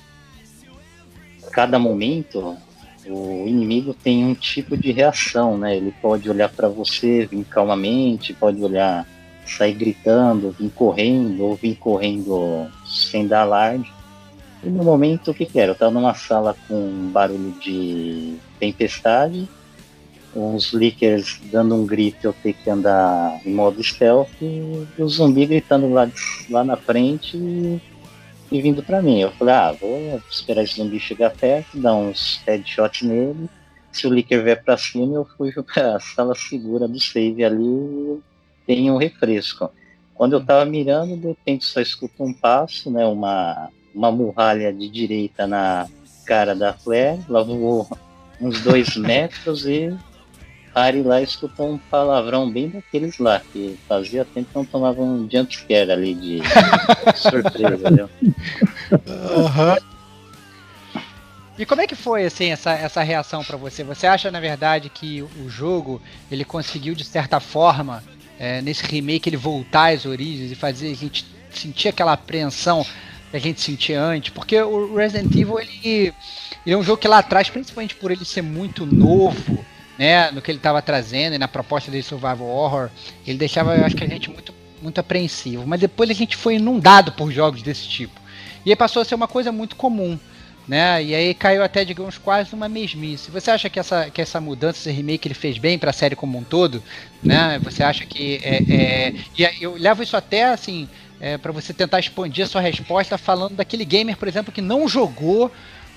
cada momento, o inimigo tem um tipo de reação, né? Ele pode olhar para você, vir calmamente, pode olhar, sair gritando, vir correndo, ou vir correndo sem dar alarde. E no momento, o que que era? Eu estava numa sala com barulho de tempestade, uns leakers dando um grito, eu ter que andar em modo stealth, e o zumbi gritando lá, lá na frente e, e vindo para mim. Eu falei, ah, vou esperar esse zumbi chegar perto, dar uns headshots nele. Se o leaker vier para cima, eu fui para a sala segura do save ali tem um refresco. Quando eu tava mirando, de repente só escuto um passo, né, uma, uma muralha de direita na cara da Flair, lá voou uns dois metros e Ari lá escutou um palavrão bem daqueles lá, que fazia tempo que não tomava um jumpscare ali de surpresa, viu? Uhum. E como é que foi assim essa, essa reação para você? Você acha na verdade que o jogo ele conseguiu de certa forma é, nesse remake ele voltar às origens e fazer a gente sentir aquela apreensão que a gente sentia antes? Porque o Resident Evil ele, ele é um jogo que lá atrás, principalmente por ele ser muito novo, né, no que ele estava trazendo e na proposta de survival horror, ele deixava, eu acho que a gente muito muito apreensivo. Mas depois a gente foi inundado por jogos desse tipo. E aí passou a ser uma coisa muito comum né? E aí caiu até, digamos, quase numa mesmice. Você acha que essa, que essa mudança, esse remake, ele fez bem para a série como um todo, né? Você acha que é, é... e eu levo isso até assim é, para você tentar expandir a sua resposta falando daquele gamer, por exemplo, que não jogou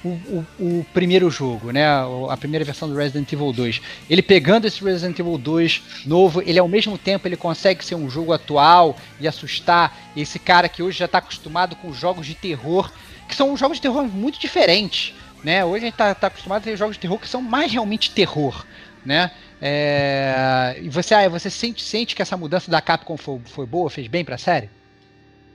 o, o, o, primeiro jogo, né? A primeira versão do Resident Evil 2. Ele pegando esse Resident Evil 2 novo, ele ao mesmo tempo ele consegue ser um jogo atual e assustar esse cara que hoje já está acostumado com jogos de terror que são jogos de terror muito diferentes. Né? Hoje a gente está tá acostumado a ter jogos de terror que são mais realmente terror. Né? É... E você, ah, você sente, sente que essa mudança da Capcom foi, foi boa, fez bem para a série?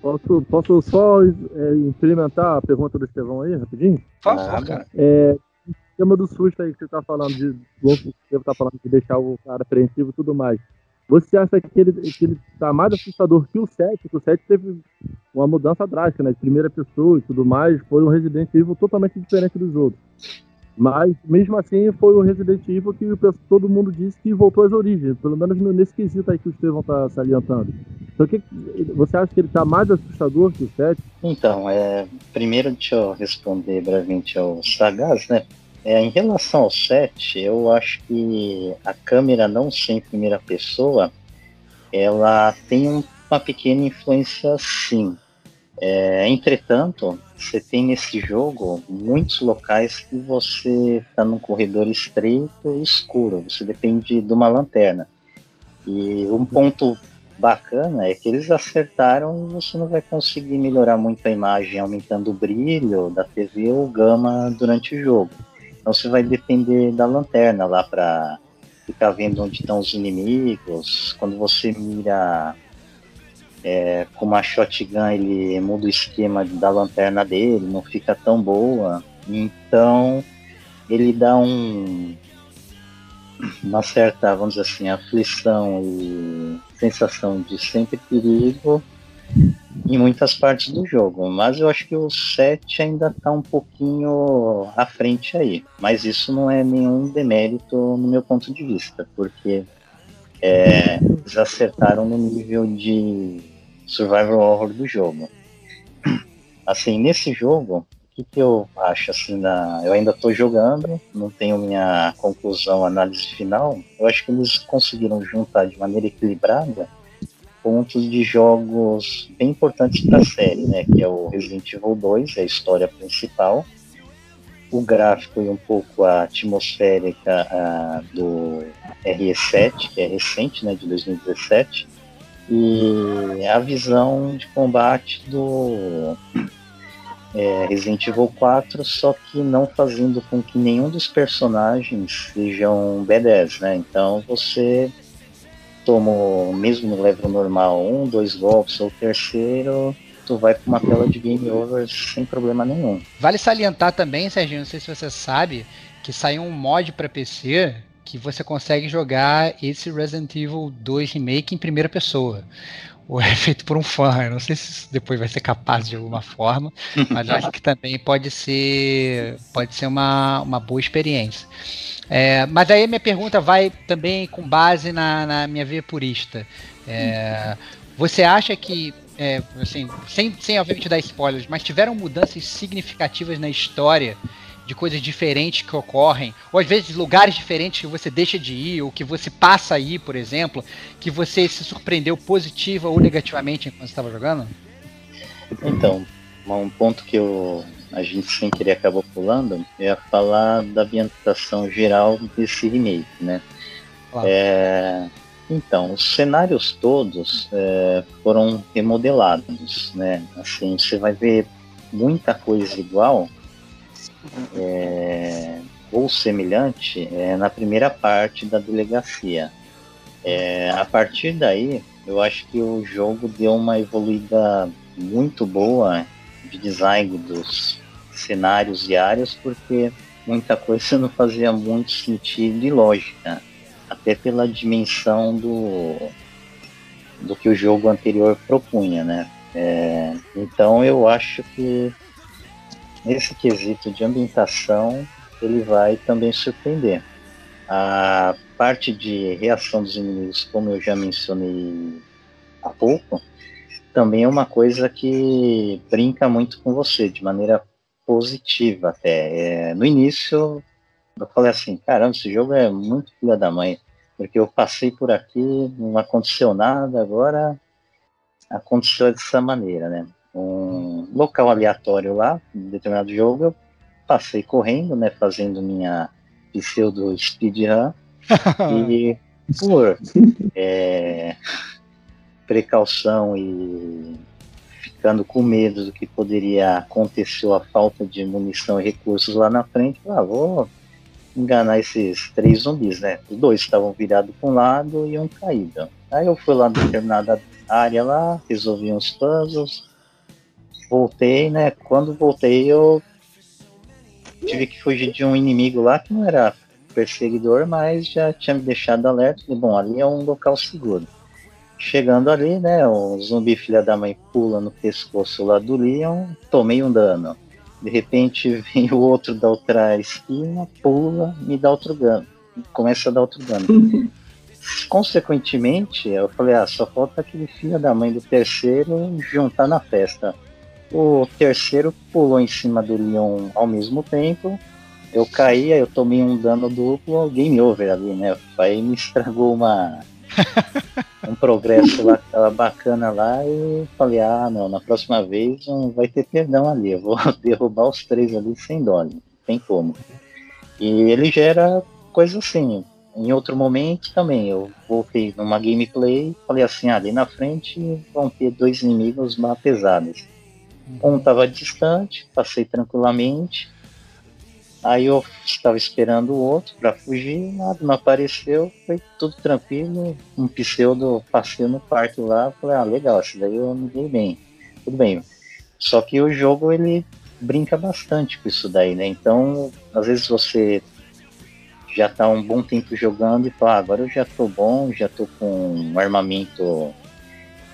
Posso, posso só é, implementar a pergunta do Estevão aí, rapidinho? Por favor, cara. É, o tema do susto aí que você está falando, de, o Estevão tá falando de deixar o cara apreensivo e tudo mais. Você acha que ele, que ele tá mais assustador que o 7? Porque o 7 teve uma mudança drástica, né? De primeira pessoa e tudo mais. Foi um Resident Evil totalmente diferente dos outros. Mas, mesmo assim, foi o Resident Evil que todo mundo disse que voltou às origens. Pelo menos nesse quesito aí que o Estevão está salientando. Então, que, você acha que ele está mais assustador que o 7? Então, é, primeiro deixa eu responder brevemente ao Sagaz, né? É, em relação ao set, eu acho que a câmera não ser em primeira pessoa, ela tem uma pequena influência sim. É, entretanto, você tem nesse jogo muitos locais que você está num corredor estreito e escuro, você depende de uma lanterna. E um ponto bacana é que eles acertaram e você não vai conseguir melhorar muito a imagem aumentando o brilho da TV ou gama durante o jogo. Então você vai depender da lanterna lá para ficar vendo onde estão os inimigos. Quando você mira é, com uma shotgun, ele muda o esquema da lanterna dele, não fica tão boa. Então ele dá um uma certa, vamos dizer assim, aflição e sensação de sempre perigo em muitas partes do jogo, mas eu acho que o 7 ainda está um pouquinho à frente aí. Mas isso não é nenhum demérito no meu ponto de vista, porque é, eles acertaram no nível de survival horror do jogo. Assim, nesse jogo, que, que eu acho? Assim, na, eu ainda estou jogando, não tenho minha conclusão, análise final. Eu acho que eles conseguiram juntar de maneira equilibrada pontos de jogos bem importantes para a série, né? Que é o Resident Evil 2, a história principal, o gráfico e um pouco a atmosférica uh, do RE7, que é recente, né? De 2017, e a visão de combate do é, Resident Evil 4, só que não fazendo com que nenhum dos personagens sejam B10, né? Então você tomou, mesmo no level normal, um, dois golpes ou terceiro, tu vai pra uma tela de game over sem problema nenhum. Vale salientar também, Serginho, não sei se você sabe, que saiu um mod para PC que você consegue jogar esse Resident Evil 2 Remake em primeira pessoa. Ou é feito por um fã. Eu não sei se isso depois vai ser capaz de alguma forma, mas acho que também pode ser, pode ser uma, uma boa experiência. É, mas aí a minha pergunta vai também com base na, na minha via purista. É, você acha que, é, assim, sem, sem obviamente dar spoilers, mas tiveram mudanças significativas na história de coisas diferentes que ocorrem, ou às vezes lugares diferentes que você deixa de ir, ou que você passa a ir, por exemplo, que você se surpreendeu positiva ou negativamente enquanto estava jogando? Então, um ponto que eu, a gente sem querer acabou pulando é falar da ambientação geral desse remake, né? Claro. É, então, os cenários todos é, foram remodelados, né? Assim, você vai ver muita coisa igual é, ou semelhante é, na primeira parte da delegacia. É, a partir daí, eu acho que o jogo deu uma evoluída muito boa de design dos cenários e áreas, porque muita coisa não fazia muito sentido e lógica até pela dimensão do, do que o jogo anterior propunha, né? É, então eu acho que nesse quesito de ambientação ele vai também surpreender. A parte de reação dos inimigos, como eu já mencionei há pouco, também é uma coisa que brinca muito com você, de maneira positiva até. É, no início eu falei assim, caramba, esse jogo é muito filha da mãe, porque eu passei por aqui, não aconteceu nada, agora aconteceu dessa maneira, né? Um local aleatório lá, um determinado jogo, eu passei correndo, né, fazendo minha pseudo speedrun, e por é, precaução e ficando com medo do que poderia acontecer, a falta de munição e recursos lá na frente, ah, vou enganar esses três zumbis, né? Os dois estavam virados para um lado e um caído. Aí eu fui lá em determinada área lá, resolvi uns puzzles, voltei, né? Quando voltei eu tive que fugir de um inimigo lá que não era perseguidor, mas já tinha me deixado alerta. E, bom, ali é um local seguro. Chegando ali, né? O zumbi filha da mãe pula no pescoço lá do Leon, tomei um dano. De repente vem o outro da outra esquina, pula, me dá outro dano. Começa a dar outro dano. Consequentemente, eu falei, ah, só falta aquele filho da mãe do terceiro juntar na festa. O terceiro pulou em cima do Leon ao mesmo tempo. Eu caí, aí eu tomei um dano duplo, game over ali, né? Aí me estragou uma, um progresso lá, bacana lá e falei, ah não, na próxima vez não vai ter perdão ali, eu vou derrubar os três ali sem dó, não tem como. E ele gera coisa assim. Em outro momento também, eu voltei numa gameplay, falei assim, ah, ali na frente vão ter dois inimigos mais pesados. Um estava distante, passei tranquilamente, Aí eu estava esperando o outro para fugir, nada, não apareceu, foi tudo tranquilo. Um pseudo passei no parque lá, falei, ah, legal, isso daí eu me dei bem. Tudo bem. Só que o jogo ele brinca bastante com isso daí, né? Então, às vezes você já está um bom tempo jogando e fala, ah, agora eu já tô bom, já tô com um armamento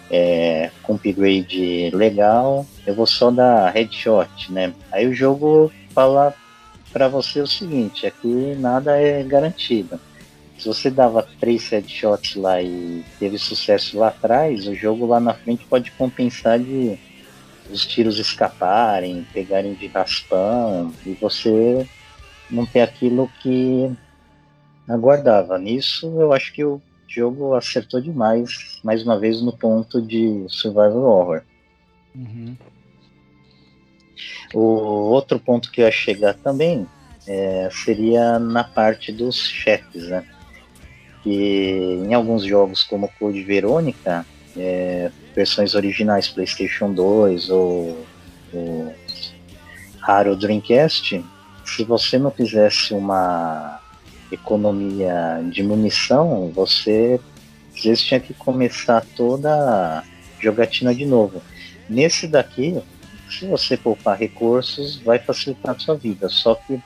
é, com upgrade legal, eu vou só dar headshot, né? Aí o jogo fala para você o seguinte: aqui nada é garantido. Se você dava três headshots lá e teve sucesso lá atrás, o jogo lá na frente pode compensar de os tiros escaparem, pegarem de raspão e você não ter aquilo que aguardava. Nisso eu acho que o jogo acertou demais, mais uma vez no ponto de survival horror. Uhum. O outro ponto que eu ia chegar também é, seria na parte dos chefes, né? Que em alguns jogos como Code Verônica, é, versões originais PlayStation 2 ou, ou raro Dreamcast, se você não fizesse uma economia de munição, você às vezes tinha que começar toda a jogatina de novo. Nesse daqui, se você poupar recursos, vai facilitar a sua vida. Só que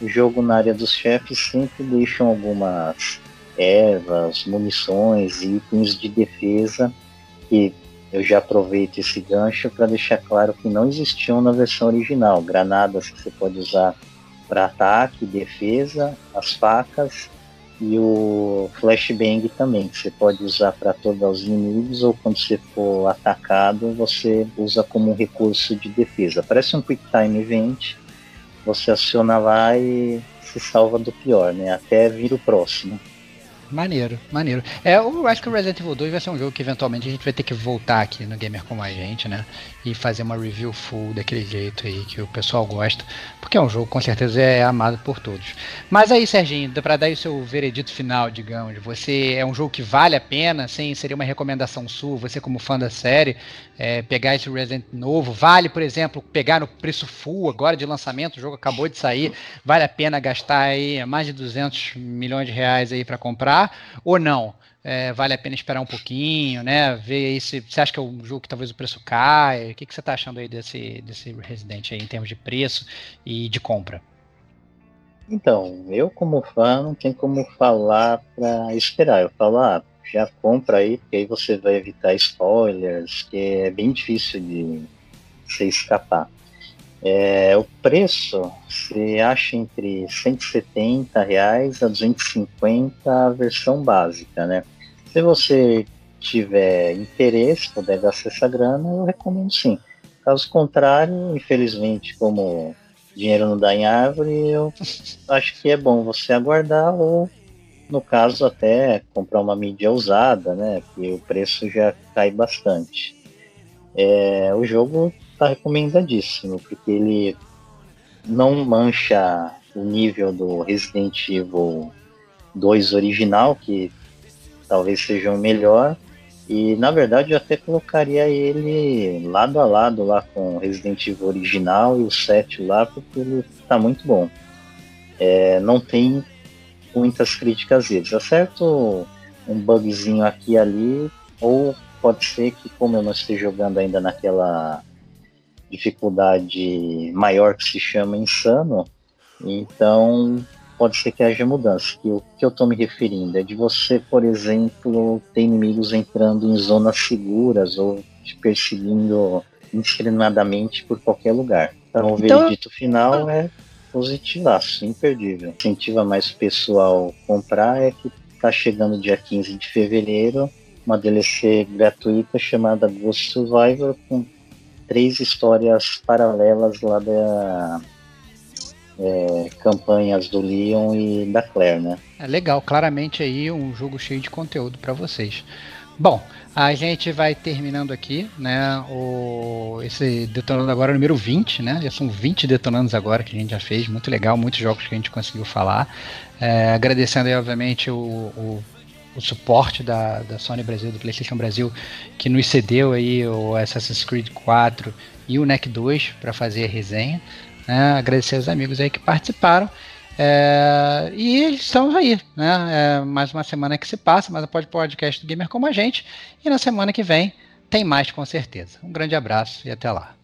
o jogo na área dos chefes sempre deixam algumas ervas, munições e itens de defesa que eu já aproveito esse gancho para deixar claro que não existiam na versão original. Granadas que você pode usar para ataque, defesa, as facas e o flashbang também, que você pode usar para todos os inimigos ou quando você for atacado, você usa como um recurso de defesa. Parece um Quick Time Event, você aciona lá e se salva do pior, né? Até vir o próximo. Maneiro, maneiro. É, eu acho que o Resident Evil 2 vai ser um jogo que eventualmente a gente vai ter que voltar aqui no Gamer Como a Gente, né? E fazer uma review full daquele jeito aí que o pessoal gosta. Porque é um jogo com certeza é amado por todos. Mas aí, Serginho, para dar o seu veredito final, digamos, você é um jogo que vale a pena, sim, seria uma recomendação sua, você como fã da série, é, pegar esse Resident novo, vale, por exemplo, pegar no preço full agora de lançamento, o jogo acabou de sair, vale a pena gastar aí mais de 200 milhões de reais aí para comprar ou não? É, vale a pena esperar um pouquinho, né? Ver aí se você acha que é um jogo que talvez o preço caia. O que, que você está achando aí desse, desse Resident aí em termos de preço e de compra? Então, eu como fã não tem como falar para esperar. Eu falo, ah, já compra aí, porque aí você vai evitar spoilers, que é bem difícil de você escapar. É, o preço você acha entre 170 reais a 250 a versão básica, né? Se você tiver interesse, puder gastar essa grana, eu recomendo sim. Caso contrário, infelizmente, como dinheiro não dá em árvore, eu acho que é bom você aguardar ou, no caso, até comprar uma mídia usada, né? Que o preço já cai bastante. É, o jogo está recomendadíssimo, porque ele não mancha o nível do Resident Evil 2 original, que talvez seja o melhor, e na verdade eu até colocaria ele lado a lado lá com o Resident Evil original e o 7 lá, porque ele está muito bom. É, não tem muitas críticas deles. Acerto um bugzinho aqui e ali, ou pode ser que como eu não esteja jogando ainda naquela dificuldade maior que se chama insano, então pode ser que haja mudança. Que o que eu estou me referindo é de você, por exemplo, ter inimigos entrando em zonas seguras ou te perseguindo indiscriminadamente por qualquer lugar. Então, o então... veredito final é positivaço, imperdível. Incentiva mais o pessoal comprar é que está chegando dia 15 de fevereiro uma DLC gratuita chamada Ghost Survivor com três histórias paralelas lá da é, campanhas do Leon e da Claire, né? É legal, claramente aí um jogo cheio de conteúdo para vocês. Bom, a gente vai terminando aqui, né? O, esse detonando agora é o número 20, né? Já são 20 detonandos agora que a gente já fez, muito legal, muitos jogos que a gente conseguiu falar. É, agradecendo aí, obviamente, o, o o suporte da, da Sony Brasil, do PlayStation Brasil, que nos cedeu aí o Assassin's Creed 4 e o NEC 2 para fazer a resenha. Né? Agradecer aos amigos aí que participaram. É, e estamos aí, né? É, mais uma semana que se passa, mais um podcast do Gamer como a gente. E na semana que vem tem mais com certeza. Um grande abraço e até lá.